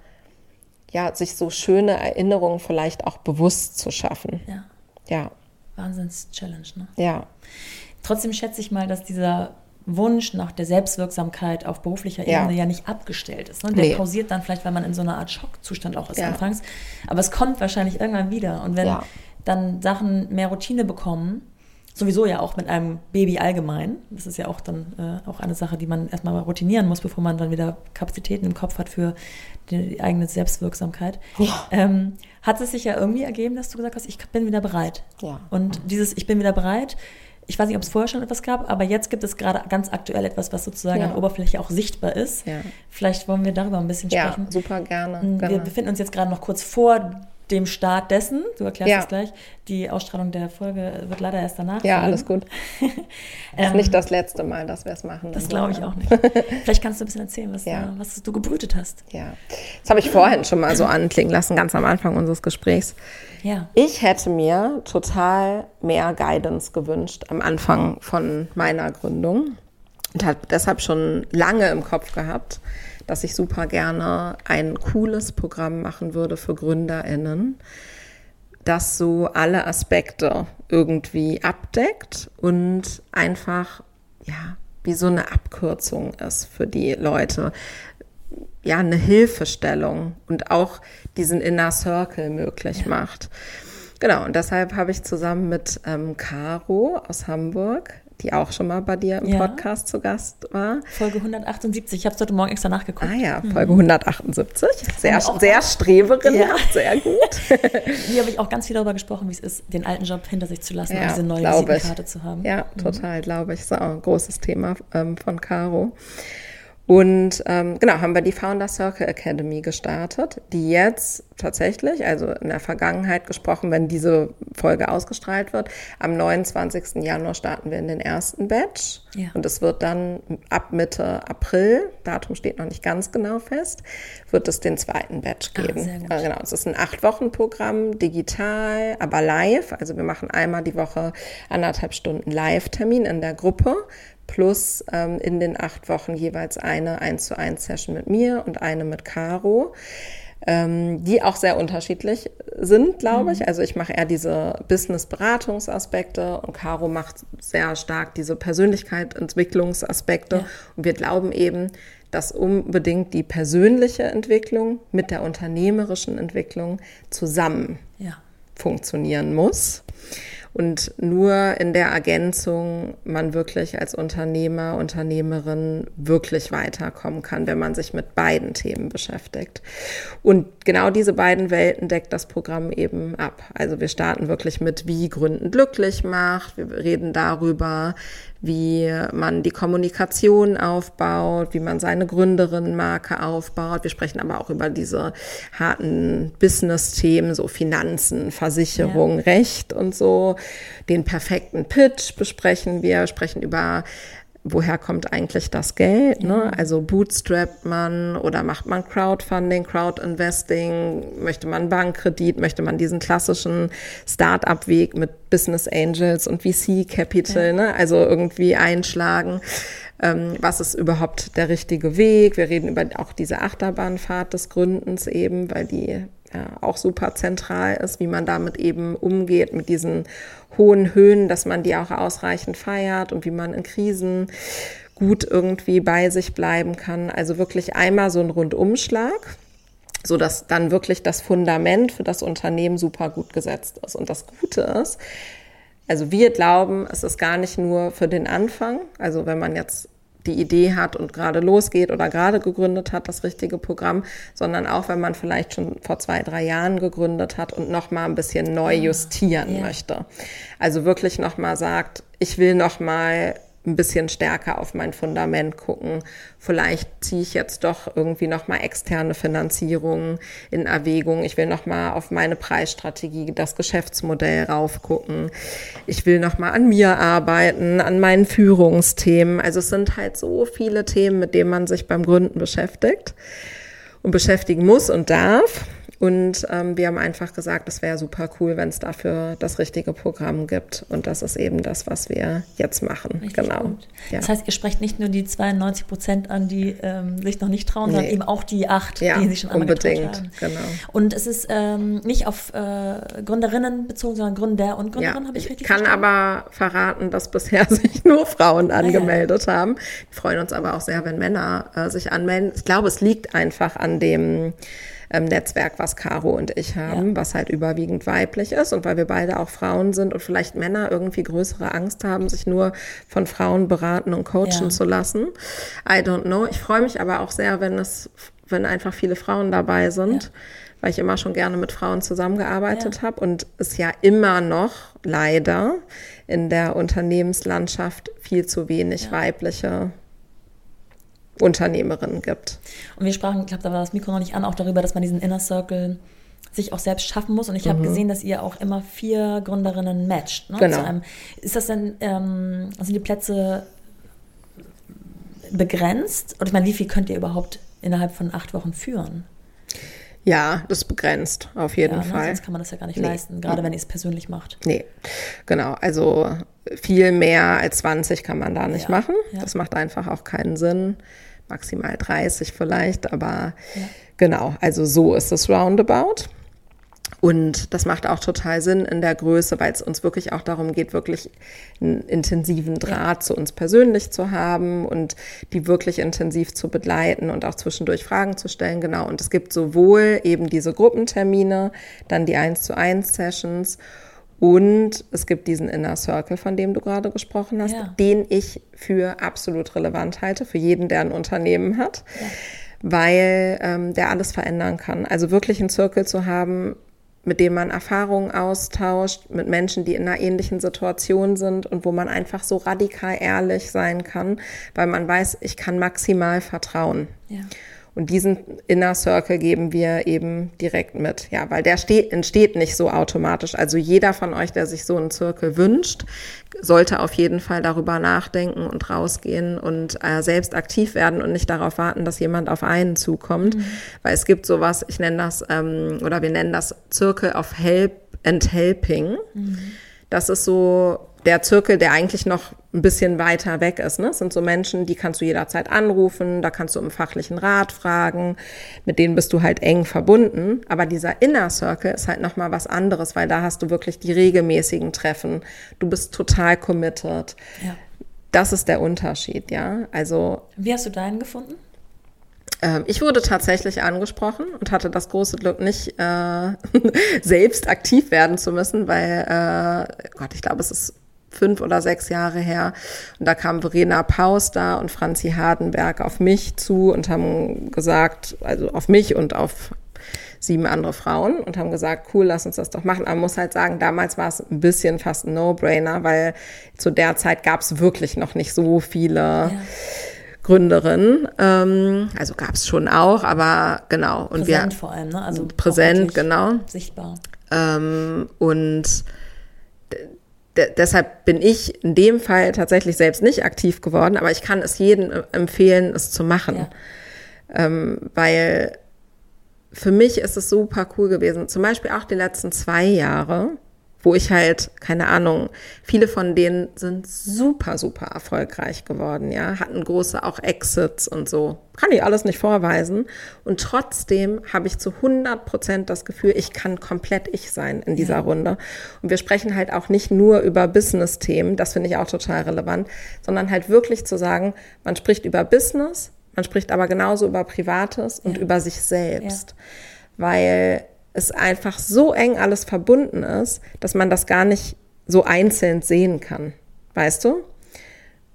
ja, sich so schöne Erinnerungen vielleicht auch bewusst zu schaffen. Ja. Ja, Wahnsinns-Challenge, ne? ja, Trotzdem schätze ich mal, dass dieser Wunsch nach der Selbstwirksamkeit auf beruflicher Ja. Ebene ja nicht abgestellt ist. Ne? Der Nee. pausiert dann vielleicht, weil man in so einer Art Schockzustand auch ist Ja. anfangs. Aber es kommt wahrscheinlich irgendwann wieder. Und wenn Ja. dann Sachen mehr Routine bekommen sowieso ja auch mit einem Baby allgemein. Das ist ja auch dann äh, auch eine Sache, die man erstmal routinieren muss, bevor man dann wieder Kapazitäten im Kopf hat für die, die eigene Selbstwirksamkeit. Ja. Ähm, hat es sich ja irgendwie ergeben, dass du gesagt hast, ich bin wieder bereit. Ja. Und dieses Ich bin wieder bereit, ich weiß nicht, ob es vorher schon etwas gab, aber jetzt gibt es gerade ganz aktuell etwas, was sozusagen ja. an der Oberfläche auch sichtbar ist. Ja. Vielleicht wollen wir darüber ein bisschen sprechen. Ja, super gerne. Wir genau. befinden uns jetzt gerade noch kurz vor dem Start dessen. Du erklärst ja. es gleich. Die Ausstrahlung der Folge wird leider erst danach. Ja, alles gut. *laughs* ähm, ist nicht das letzte Mal, dass wir es machen. Das glaube ich auch nicht. *laughs* Vielleicht kannst du ein bisschen erzählen, was, ja. du, was du gebrütet hast. Ja, das habe ich vorhin schon mal so anklingen lassen, ganz am Anfang unseres Gesprächs. Ja. Ich hätte mir total mehr Guidance gewünscht am Anfang von meiner Gründung und habe deshalb schon lange im Kopf gehabt, dass ich super gerne ein cooles Programm machen würde für GründerInnen, das so alle Aspekte irgendwie abdeckt und einfach, ja, wie so eine Abkürzung ist für die Leute. Ja, eine Hilfestellung und auch diesen Inner Circle möglich ja. macht. Genau, und deshalb habe ich zusammen mit ähm, Caro aus Hamburg die auch schon mal bei dir im ja. Podcast zu Gast war. Folge 178. Ich habe es heute Morgen extra nachgeguckt. Ah ja, mhm. Folge 178. Sehr, sehr Streberin, ja. sehr gut. *laughs* Hier habe ich auch ganz viel darüber gesprochen, wie es ist, den alten Job hinter sich zu lassen ja, und diese neue Visitenkarte zu haben. Ja, mhm. total, glaube ich. Das ist auch ein großes Thema ähm, von Caro. Und ähm, genau, haben wir die Founder Circle Academy gestartet, die jetzt tatsächlich, also in der Vergangenheit gesprochen, wenn diese Folge ausgestrahlt wird, am 29. Januar starten wir in den ersten Batch. Ja. Und es wird dann ab Mitte April, Datum steht noch nicht ganz genau fest, wird es den zweiten Batch ah, geben. Ah, genau, es ist ein Acht-Wochen-Programm, digital, aber live. Also wir machen einmal die Woche anderthalb Stunden Live-Termin in der Gruppe plus ähm, in den acht Wochen jeweils eine 1 zu 1 Session mit mir und eine mit Caro, ähm, die auch sehr unterschiedlich sind, glaube ich. Mhm. Also ich mache eher diese Business-Beratungsaspekte und Caro macht sehr stark diese Persönlichkeitsentwicklungsaspekte. Ja. Und wir glauben eben, dass unbedingt die persönliche Entwicklung mit der unternehmerischen Entwicklung zusammen ja. funktionieren muss und nur in der Ergänzung man wirklich als Unternehmer, Unternehmerin wirklich weiterkommen kann, wenn man sich mit beiden Themen beschäftigt. Und genau diese beiden Welten deckt das Programm eben ab. Also wir starten wirklich mit, wie Gründen glücklich macht. Wir reden darüber, wie man die Kommunikation aufbaut, wie man seine Gründerinnenmarke aufbaut. Wir sprechen aber auch über diese harten Business-Themen, so Finanzen, Versicherung, ja. Recht und so. Den perfekten Pitch besprechen wir, sprechen über woher kommt eigentlich das Geld? Ne? Also bootstrapt man oder macht man Crowdfunding, Crowdinvesting? Möchte man Bankkredit? Möchte man diesen klassischen Start-up-Weg mit Business Angels und VC Capital? Ja. Ne? Also irgendwie einschlagen. Ähm, was ist überhaupt der richtige Weg? Wir reden über auch diese Achterbahnfahrt des Gründens eben, weil die ja, auch super zentral ist, wie man damit eben umgeht, mit diesen hohen Höhen, dass man die auch ausreichend feiert und wie man in Krisen gut irgendwie bei sich bleiben kann. Also wirklich einmal so ein Rundumschlag, so dass dann wirklich das Fundament für das Unternehmen super gut gesetzt ist. Und das Gute ist, also wir glauben, es ist gar nicht nur für den Anfang, also wenn man jetzt die Idee hat und gerade losgeht oder gerade gegründet hat, das richtige Programm, sondern auch, wenn man vielleicht schon vor zwei, drei Jahren gegründet hat und noch mal ein bisschen neu ah, justieren ja. möchte. Also wirklich noch mal sagt, ich will noch mal ein bisschen stärker auf mein Fundament gucken. Vielleicht ziehe ich jetzt doch irgendwie nochmal externe Finanzierungen in Erwägung. Ich will nochmal auf meine Preisstrategie, das Geschäftsmodell raufgucken. Ich will nochmal an mir arbeiten, an meinen Führungsthemen. Also es sind halt so viele Themen, mit denen man sich beim Gründen beschäftigt und beschäftigen muss und darf. Und ähm, wir haben einfach gesagt, es wäre super cool, wenn es dafür das richtige Programm gibt. Und das ist eben das, was wir jetzt machen. Richtig genau. Ja. Das heißt, ihr sprecht nicht nur die 92 Prozent an, die ähm, sich noch nicht trauen, nee. sondern eben auch die acht, ja, die sich schon unbedingt. haben. Genau. Und es ist ähm, nicht auf äh, Gründerinnen bezogen, sondern Gründer und Gründerinnen, ja. habe ich richtig kann verstanden? aber verraten, dass bisher *laughs* sich nur Frauen angemeldet haben. Wir freuen uns aber auch sehr, wenn Männer äh, sich anmelden. Ich glaube, es liegt einfach an dem ähm, Netzwerk, was Caro und ich haben, ja. was halt überwiegend weiblich ist und weil wir beide auch Frauen sind und vielleicht Männer irgendwie größere Angst haben, sich nur von Frauen beraten und coachen ja. zu lassen. I don't know. Ich freue mich aber auch sehr, wenn es, wenn einfach viele Frauen dabei sind. Ja weil ich immer schon gerne mit Frauen zusammengearbeitet ja. habe und es ja immer noch leider in der Unternehmenslandschaft viel zu wenig ja. weibliche Unternehmerinnen gibt. Und wir sprachen, ich glaube, da war das Mikro noch nicht an, auch darüber, dass man diesen Inner Circle sich auch selbst schaffen muss. Und ich habe mhm. gesehen, dass ihr auch immer vier Gründerinnen matcht. Ne, genau. ist das denn, ähm, sind die Plätze begrenzt? Und ich meine, wie viel könnt ihr überhaupt innerhalb von acht Wochen führen? Ja, das ist begrenzt, auf jeden ja, ne, Fall. Sonst kann man das ja gar nicht nee. leisten, gerade wenn ihr es persönlich macht. Nee, genau. Also viel mehr als 20 kann man da nicht ja. machen. Ja. Das macht einfach auch keinen Sinn. Maximal 30 vielleicht, aber genau, also so ist es roundabout. Und das macht auch total Sinn in der Größe, weil es uns wirklich auch darum geht, wirklich einen intensiven Draht ja. zu uns persönlich zu haben und die wirklich intensiv zu begleiten und auch zwischendurch Fragen zu stellen. Genau. Und es gibt sowohl eben diese Gruppentermine, dann die 1 zu 1 Sessions und es gibt diesen Inner Circle, von dem du gerade gesprochen hast, ja. den ich für absolut relevant halte, für jeden, der ein Unternehmen hat. Ja weil ähm, der alles verändern kann. Also wirklich einen Circle zu haben, mit dem man Erfahrungen austauscht, mit Menschen, die in einer ähnlichen Situation sind und wo man einfach so radikal ehrlich sein kann, weil man weiß, ich kann maximal vertrauen. Ja. Und diesen Inner Circle geben wir eben direkt mit. Ja, weil der steht, entsteht nicht so automatisch. Also jeder von euch, der sich so einen Circle wünscht, sollte auf jeden Fall darüber nachdenken und rausgehen und äh, selbst aktiv werden und nicht darauf warten, dass jemand auf einen zukommt. Mhm. Weil es gibt sowas, ich nenne das, ähm, oder wir nennen das Circle of Help and Helping. Mhm. Das ist so der Zirkel, der eigentlich noch ein bisschen weiter weg ist. Ne? Das sind so Menschen, die kannst du jederzeit anrufen, da kannst du um fachlichen Rat fragen, mit denen bist du halt eng verbunden. Aber dieser Inner Circle ist halt nochmal was anderes, weil da hast du wirklich die regelmäßigen Treffen. Du bist total committed. Ja. Das ist der Unterschied, ja. Also. Wie hast du deinen gefunden? Ähm, ich wurde tatsächlich angesprochen und hatte das große Glück, nicht äh, *laughs* selbst aktiv werden zu müssen, weil, äh, Gott, ich glaube, es ist fünf oder sechs Jahre her. Und da kam Verena Paus da und Franzi Hardenberg auf mich zu und haben gesagt, also auf mich und auf sieben andere Frauen und haben gesagt, cool, lass uns das doch machen. Aber man muss halt sagen, damals war es ein bisschen fast ein No-Brainer, weil zu der Zeit gab es wirklich noch nicht so viele ja. Gründerinnen. Ähm, also gab es schon auch, aber genau. Und präsent wir, vor allem, ne? Also präsent, genau. Sichtbar. Ähm, und deshalb bin ich in dem Fall tatsächlich selbst nicht aktiv geworden, aber ich kann es jedem empfehlen, es zu machen. Ja. Ähm, weil für mich ist es super cool gewesen. Zum Beispiel auch die letzten zwei Jahre wo ich halt, keine Ahnung, viele von denen sind super, super erfolgreich geworden, ja, hatten große auch Exits und so. Kann ich alles nicht vorweisen. Und trotzdem habe ich zu 100 Prozent das Gefühl, ich kann komplett ich sein in dieser ja. Runde. Und wir sprechen halt auch nicht nur über Business-Themen, das finde ich auch total relevant, sondern halt wirklich zu sagen, man spricht über Business, man spricht aber genauso über Privates und ja. über sich selbst. Ja. Weil es einfach so eng alles verbunden ist, dass man das gar nicht so einzeln sehen kann. Weißt du?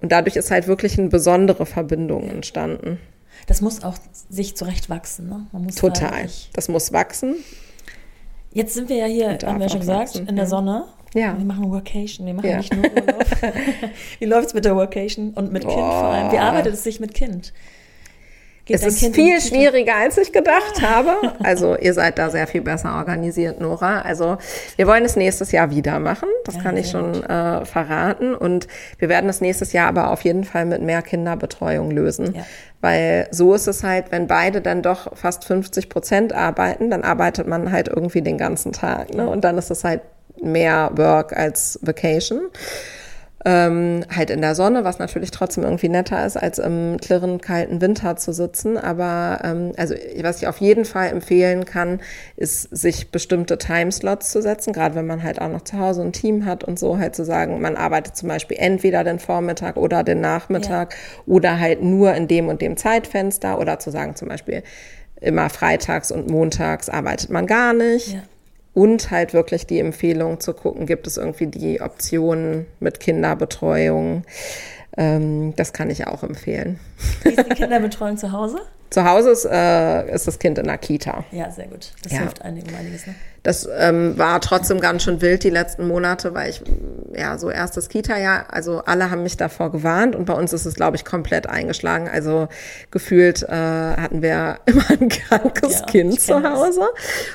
Und dadurch ist halt wirklich eine besondere Verbindung entstanden. Das muss auch sich zurecht wachsen, ne? Man muss Total. Das muss wachsen. Jetzt sind wir ja hier, haben wir ja schon gesagt, wachsen. in der Sonne. Ja. Wir machen Workation, wir machen ja. nicht nur Urlaub. *laughs* Wie läuft es mit der Workation und mit Kind vor allem? Wie arbeitet es sich mit Kind? Es ist kind viel schwieriger, als ich gedacht habe. *laughs* Also ihr seid da sehr viel besser organisiert, Nora. Also wir wollen es nächstes Jahr wieder machen. Das ja, kann ich schon äh, verraten. Und wir werden es nächstes Jahr aber auf jeden Fall mit mehr Kinderbetreuung lösen. Ja. Weil so ist es halt, wenn beide dann doch fast 50 Prozent arbeiten, dann arbeitet man halt irgendwie den ganzen Tag. Ne? Und dann ist es halt mehr Work als Vacation ähm, halt in der Sonne, was natürlich trotzdem irgendwie netter ist, als im klirrend kalten Winter zu sitzen. Aber ähm, also was ich auf jeden Fall empfehlen kann, ist, sich bestimmte Timeslots zu setzen, gerade wenn man halt auch noch zu Hause ein Team hat und so halt zu sagen, man arbeitet zum Beispiel entweder den Vormittag oder den Nachmittag ja. oder halt nur in dem und dem Zeitfenster oder zu sagen zum Beispiel, immer freitags und montags arbeitet man gar nicht. Ja. Und halt wirklich die Empfehlung zu gucken, gibt es irgendwie die Optionen mit Kinderbetreuung. Ähm, das kann ich auch empfehlen. Wie ist die Kinderbetreuung zu Hause? *laughs* Zu Hause ist, äh, ist das Kind in der Kita. Ja, sehr gut. Das Ja. hilft einigen einiges. Ne? Das ähm, war trotzdem ganz schön wild die letzten Monate, weil ich, ja, so erstes Kita-Jahr, also alle haben mich davor gewarnt und bei uns ist es, glaube ich, komplett eingeschlagen. Also gefühlt äh, hatten wir *laughs* immer ein krankes Ja, Kind zu kenn das. Hause.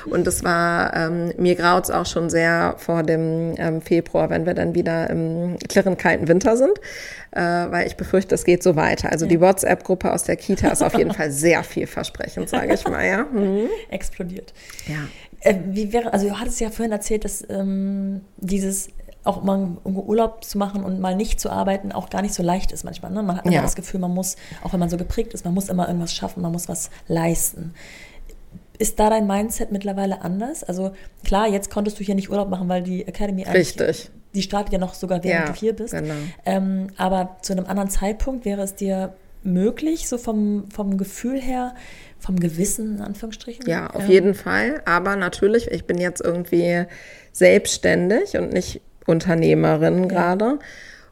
Und es war, ähm, mir graut's auch schon sehr vor dem ähm, Februar, wenn wir dann wieder im klirrend kalten Winter sind, äh, weil ich befürchte, es geht so weiter. Also die WhatsApp-Gruppe aus der Kita ist auf jeden *laughs* Fall sehr vielversprechend, sage ich mal, ja. Mhm. Explodiert. Ja. Äh, wie wäre, also du hattest ja vorhin erzählt, dass ähm, dieses auch mal Urlaub zu machen und mal nicht zu arbeiten auch gar nicht so leicht ist manchmal. Ne? Man hat immer Ja. das Gefühl, man muss, auch wenn man so geprägt ist, man muss immer irgendwas schaffen, man muss was leisten. Ist da dein Mindset mittlerweile anders? Also klar, jetzt konntest du hier nicht Urlaub machen, weil die Academy eigentlich, Richtig. die startet ja noch sogar während Ja, du hier bist. genau. Ähm, aber zu einem anderen Zeitpunkt wäre es dir möglich, so vom, vom Gefühl her, vom Gewissen in Anführungsstrichen? Ja, auf Ähm, jeden Fall. Aber natürlich, ich bin jetzt irgendwie selbstständig und nicht Unternehmerin gerade.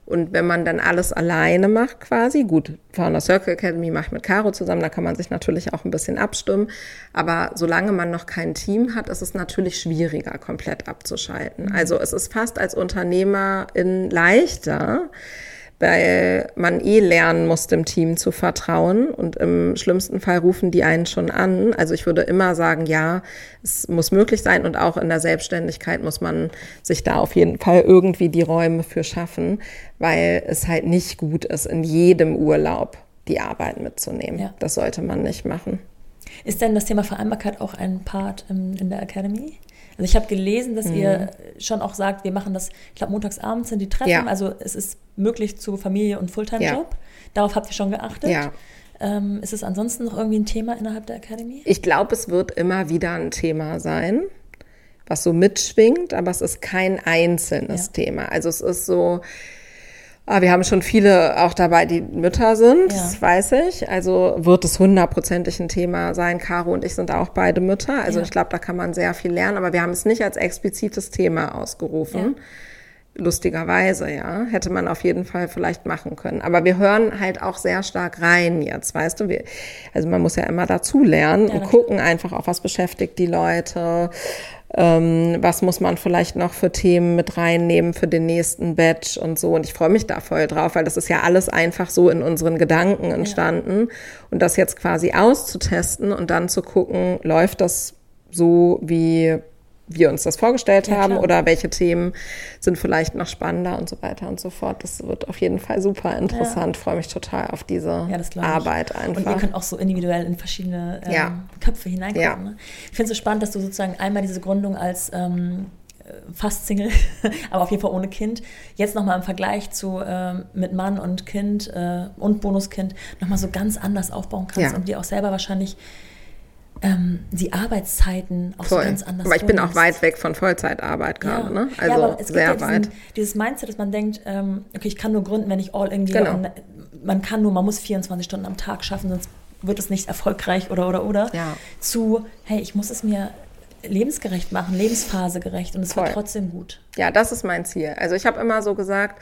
Und wenn man dann alles alleine macht quasi, gut, Founder Circle Academy mache ich mit Caro zusammen, da kann man sich natürlich auch ein bisschen abstimmen. Aber solange man noch kein Team hat, ist es natürlich schwieriger, komplett abzuschalten. Also es ist fast als Unternehmerin leichter, weil man eh lernen muss, dem Team zu vertrauen. Und im schlimmsten Fall rufen die einen schon an. Also ich würde immer sagen, ja, es muss möglich sein. Und auch in der Selbstständigkeit muss man sich da auf jeden Fall irgendwie die Räume für schaffen, weil es halt nicht gut ist, in jedem Urlaub die Arbeit mitzunehmen. Ja. Das sollte man nicht machen. Ist denn das Thema Vereinbarkeit auch ein Part im, in der Academy? Also ich habe gelesen, dass ihr schon auch sagt, wir machen das, ich glaube, montagsabends sind die Treffen. Ja. Also es ist möglich zu Familie und Fulltime-Job. Darauf habt ihr schon geachtet. Ja. Ähm, ist es ansonsten noch irgendwie ein Thema innerhalb der Academy? Ich glaube, es wird immer wieder ein Thema sein, was so mitschwingt, aber es ist kein einzelnes Ja. Thema. Also es ist so, wir haben schon viele auch dabei, die Mütter sind, Ja. das weiß ich. Also wird es hundertprozentig ein Thema sein. Caro und ich sind auch beide Mütter. Also Ja. ich glaube, da kann man sehr viel lernen, aber wir haben es nicht als explizites Thema ausgerufen. Lustigerweise, ja, hätte man auf jeden Fall vielleicht machen können. Aber wir hören halt auch sehr stark rein jetzt, weißt du. Wir, also man muss ja immer dazu lernen und gucken einfach auch, was beschäftigt die Leute, ähm, was muss man vielleicht noch für Themen mit reinnehmen für den nächsten Batch und so. Und ich freue mich da voll drauf, weil das ist ja alles einfach so in unseren Gedanken entstanden. Und das jetzt quasi auszutesten und dann zu gucken, läuft das so, wie wir uns das vorgestellt Ja, haben klar. oder welche Themen sind vielleicht noch spannender und so weiter und so fort. Das wird auf jeden Fall super interessant. Freue mich total auf diese Ja. Arbeit einfach. Und ihr könnt auch so individuell in verschiedene ähm, Ja. Köpfe hineingucken. Ja. Ne? Ich finde es so spannend, dass du sozusagen einmal diese Gründung als ähm, äh, fast Single, *laughs* aber auf jeden Fall ohne Kind, jetzt nochmal im Vergleich zu ähm, mit Mann und Kind äh, und Bonuskind nochmal so ganz anders aufbauen kannst Ja. und dir auch selber wahrscheinlich ähm, die Arbeitszeiten auch so Voll. ganz anders Aber ich bin auch weit weg von Vollzeitarbeit gerade, ne? Also ja, aber es gibt sehr ja diesen, weit. dieses Mindset, dass man denkt, ähm, okay, ich kann nur gründen, wenn ich all in gehe. Genau. Man kann nur, man muss 24 Stunden am Tag schaffen, sonst wird es nicht erfolgreich oder oder oder. Ja. Zu, hey, ich muss es mir lebensgerecht machen, lebensphasegerecht und es wird trotzdem gut. Ja, das ist mein Ziel. Also ich habe immer so gesagt,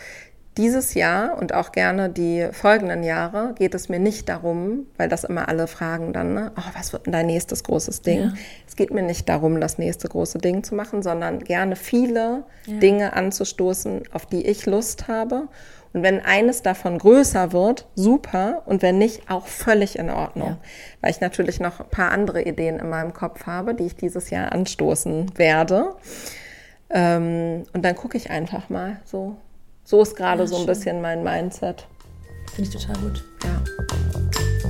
dieses Jahr und auch gerne die folgenden Jahre geht es mir nicht darum, weil das immer alle fragen dann, ne, oh, was wird denn dein nächstes großes Ding? Ja. Es geht mir nicht darum, das nächste große Ding zu machen, sondern gerne viele Ja. Dinge anzustoßen, auf die ich Lust habe. Und wenn eines davon größer wird, super. Und wenn nicht, auch völlig in Ordnung. Ja. Weil ich natürlich noch ein paar andere Ideen in meinem Kopf habe, die ich dieses Jahr anstoßen werde. Ähm, und dann gucke ich einfach mal so. So ist gerade Ja, so ein schön. bisschen mein Mindset. Finde ich total gut. Ja.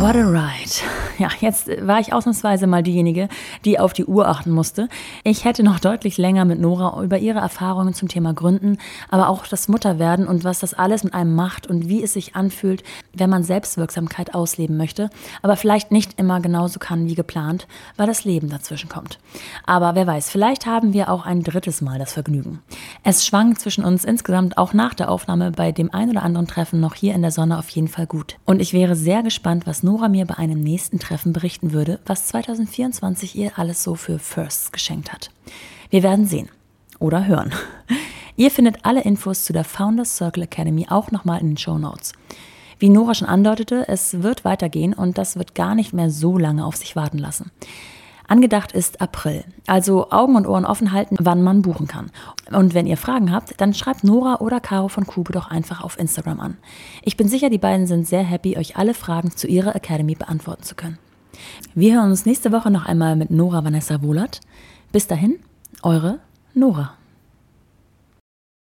What a ride. Ja, jetzt war ich ausnahmsweise mal diejenige, die auf die Uhr achten musste. Ich hätte noch deutlich länger mit Nora über ihre Erfahrungen zum Thema Gründen, aber auch das Mutterwerden und was das alles mit einem macht und wie es sich anfühlt, wenn man Selbstwirksamkeit ausleben möchte, aber vielleicht nicht immer genauso kann wie geplant, weil das Leben dazwischen kommt. Aber wer weiß, vielleicht haben wir auch ein drittes Mal das Vergnügen. Es schwang zwischen uns insgesamt auch nach der Aufnahme bei dem ein oder anderen Treffen noch hier in der Sonne auf jeden Fall gut. Und ich wäre sehr gespannt, was Nora mir bei einem nächsten Treffen berichten würde, was 2024 ihr alles so für Firsts geschenkt hat. Wir werden sehen oder hören. *laughs* Ihr findet alle Infos zu der Founders Circle Academy auch nochmal in den Show Notes. Wie Nora schon andeutete, es wird weitergehen und das wird gar nicht mehr so lange auf sich warten lassen. Angedacht ist April, also Augen und Ohren offen halten, wann man buchen kann. Und wenn ihr Fragen habt, dann schreibt Nora oder Caro von Kube doch einfach auf Instagram an. Ich bin sicher, die beiden sind sehr happy, euch alle Fragen zu ihrer Academy beantworten zu können. Wir hören uns nächste Woche noch einmal mit Nora Vanessa Wohlert. Bis dahin, eure Nora.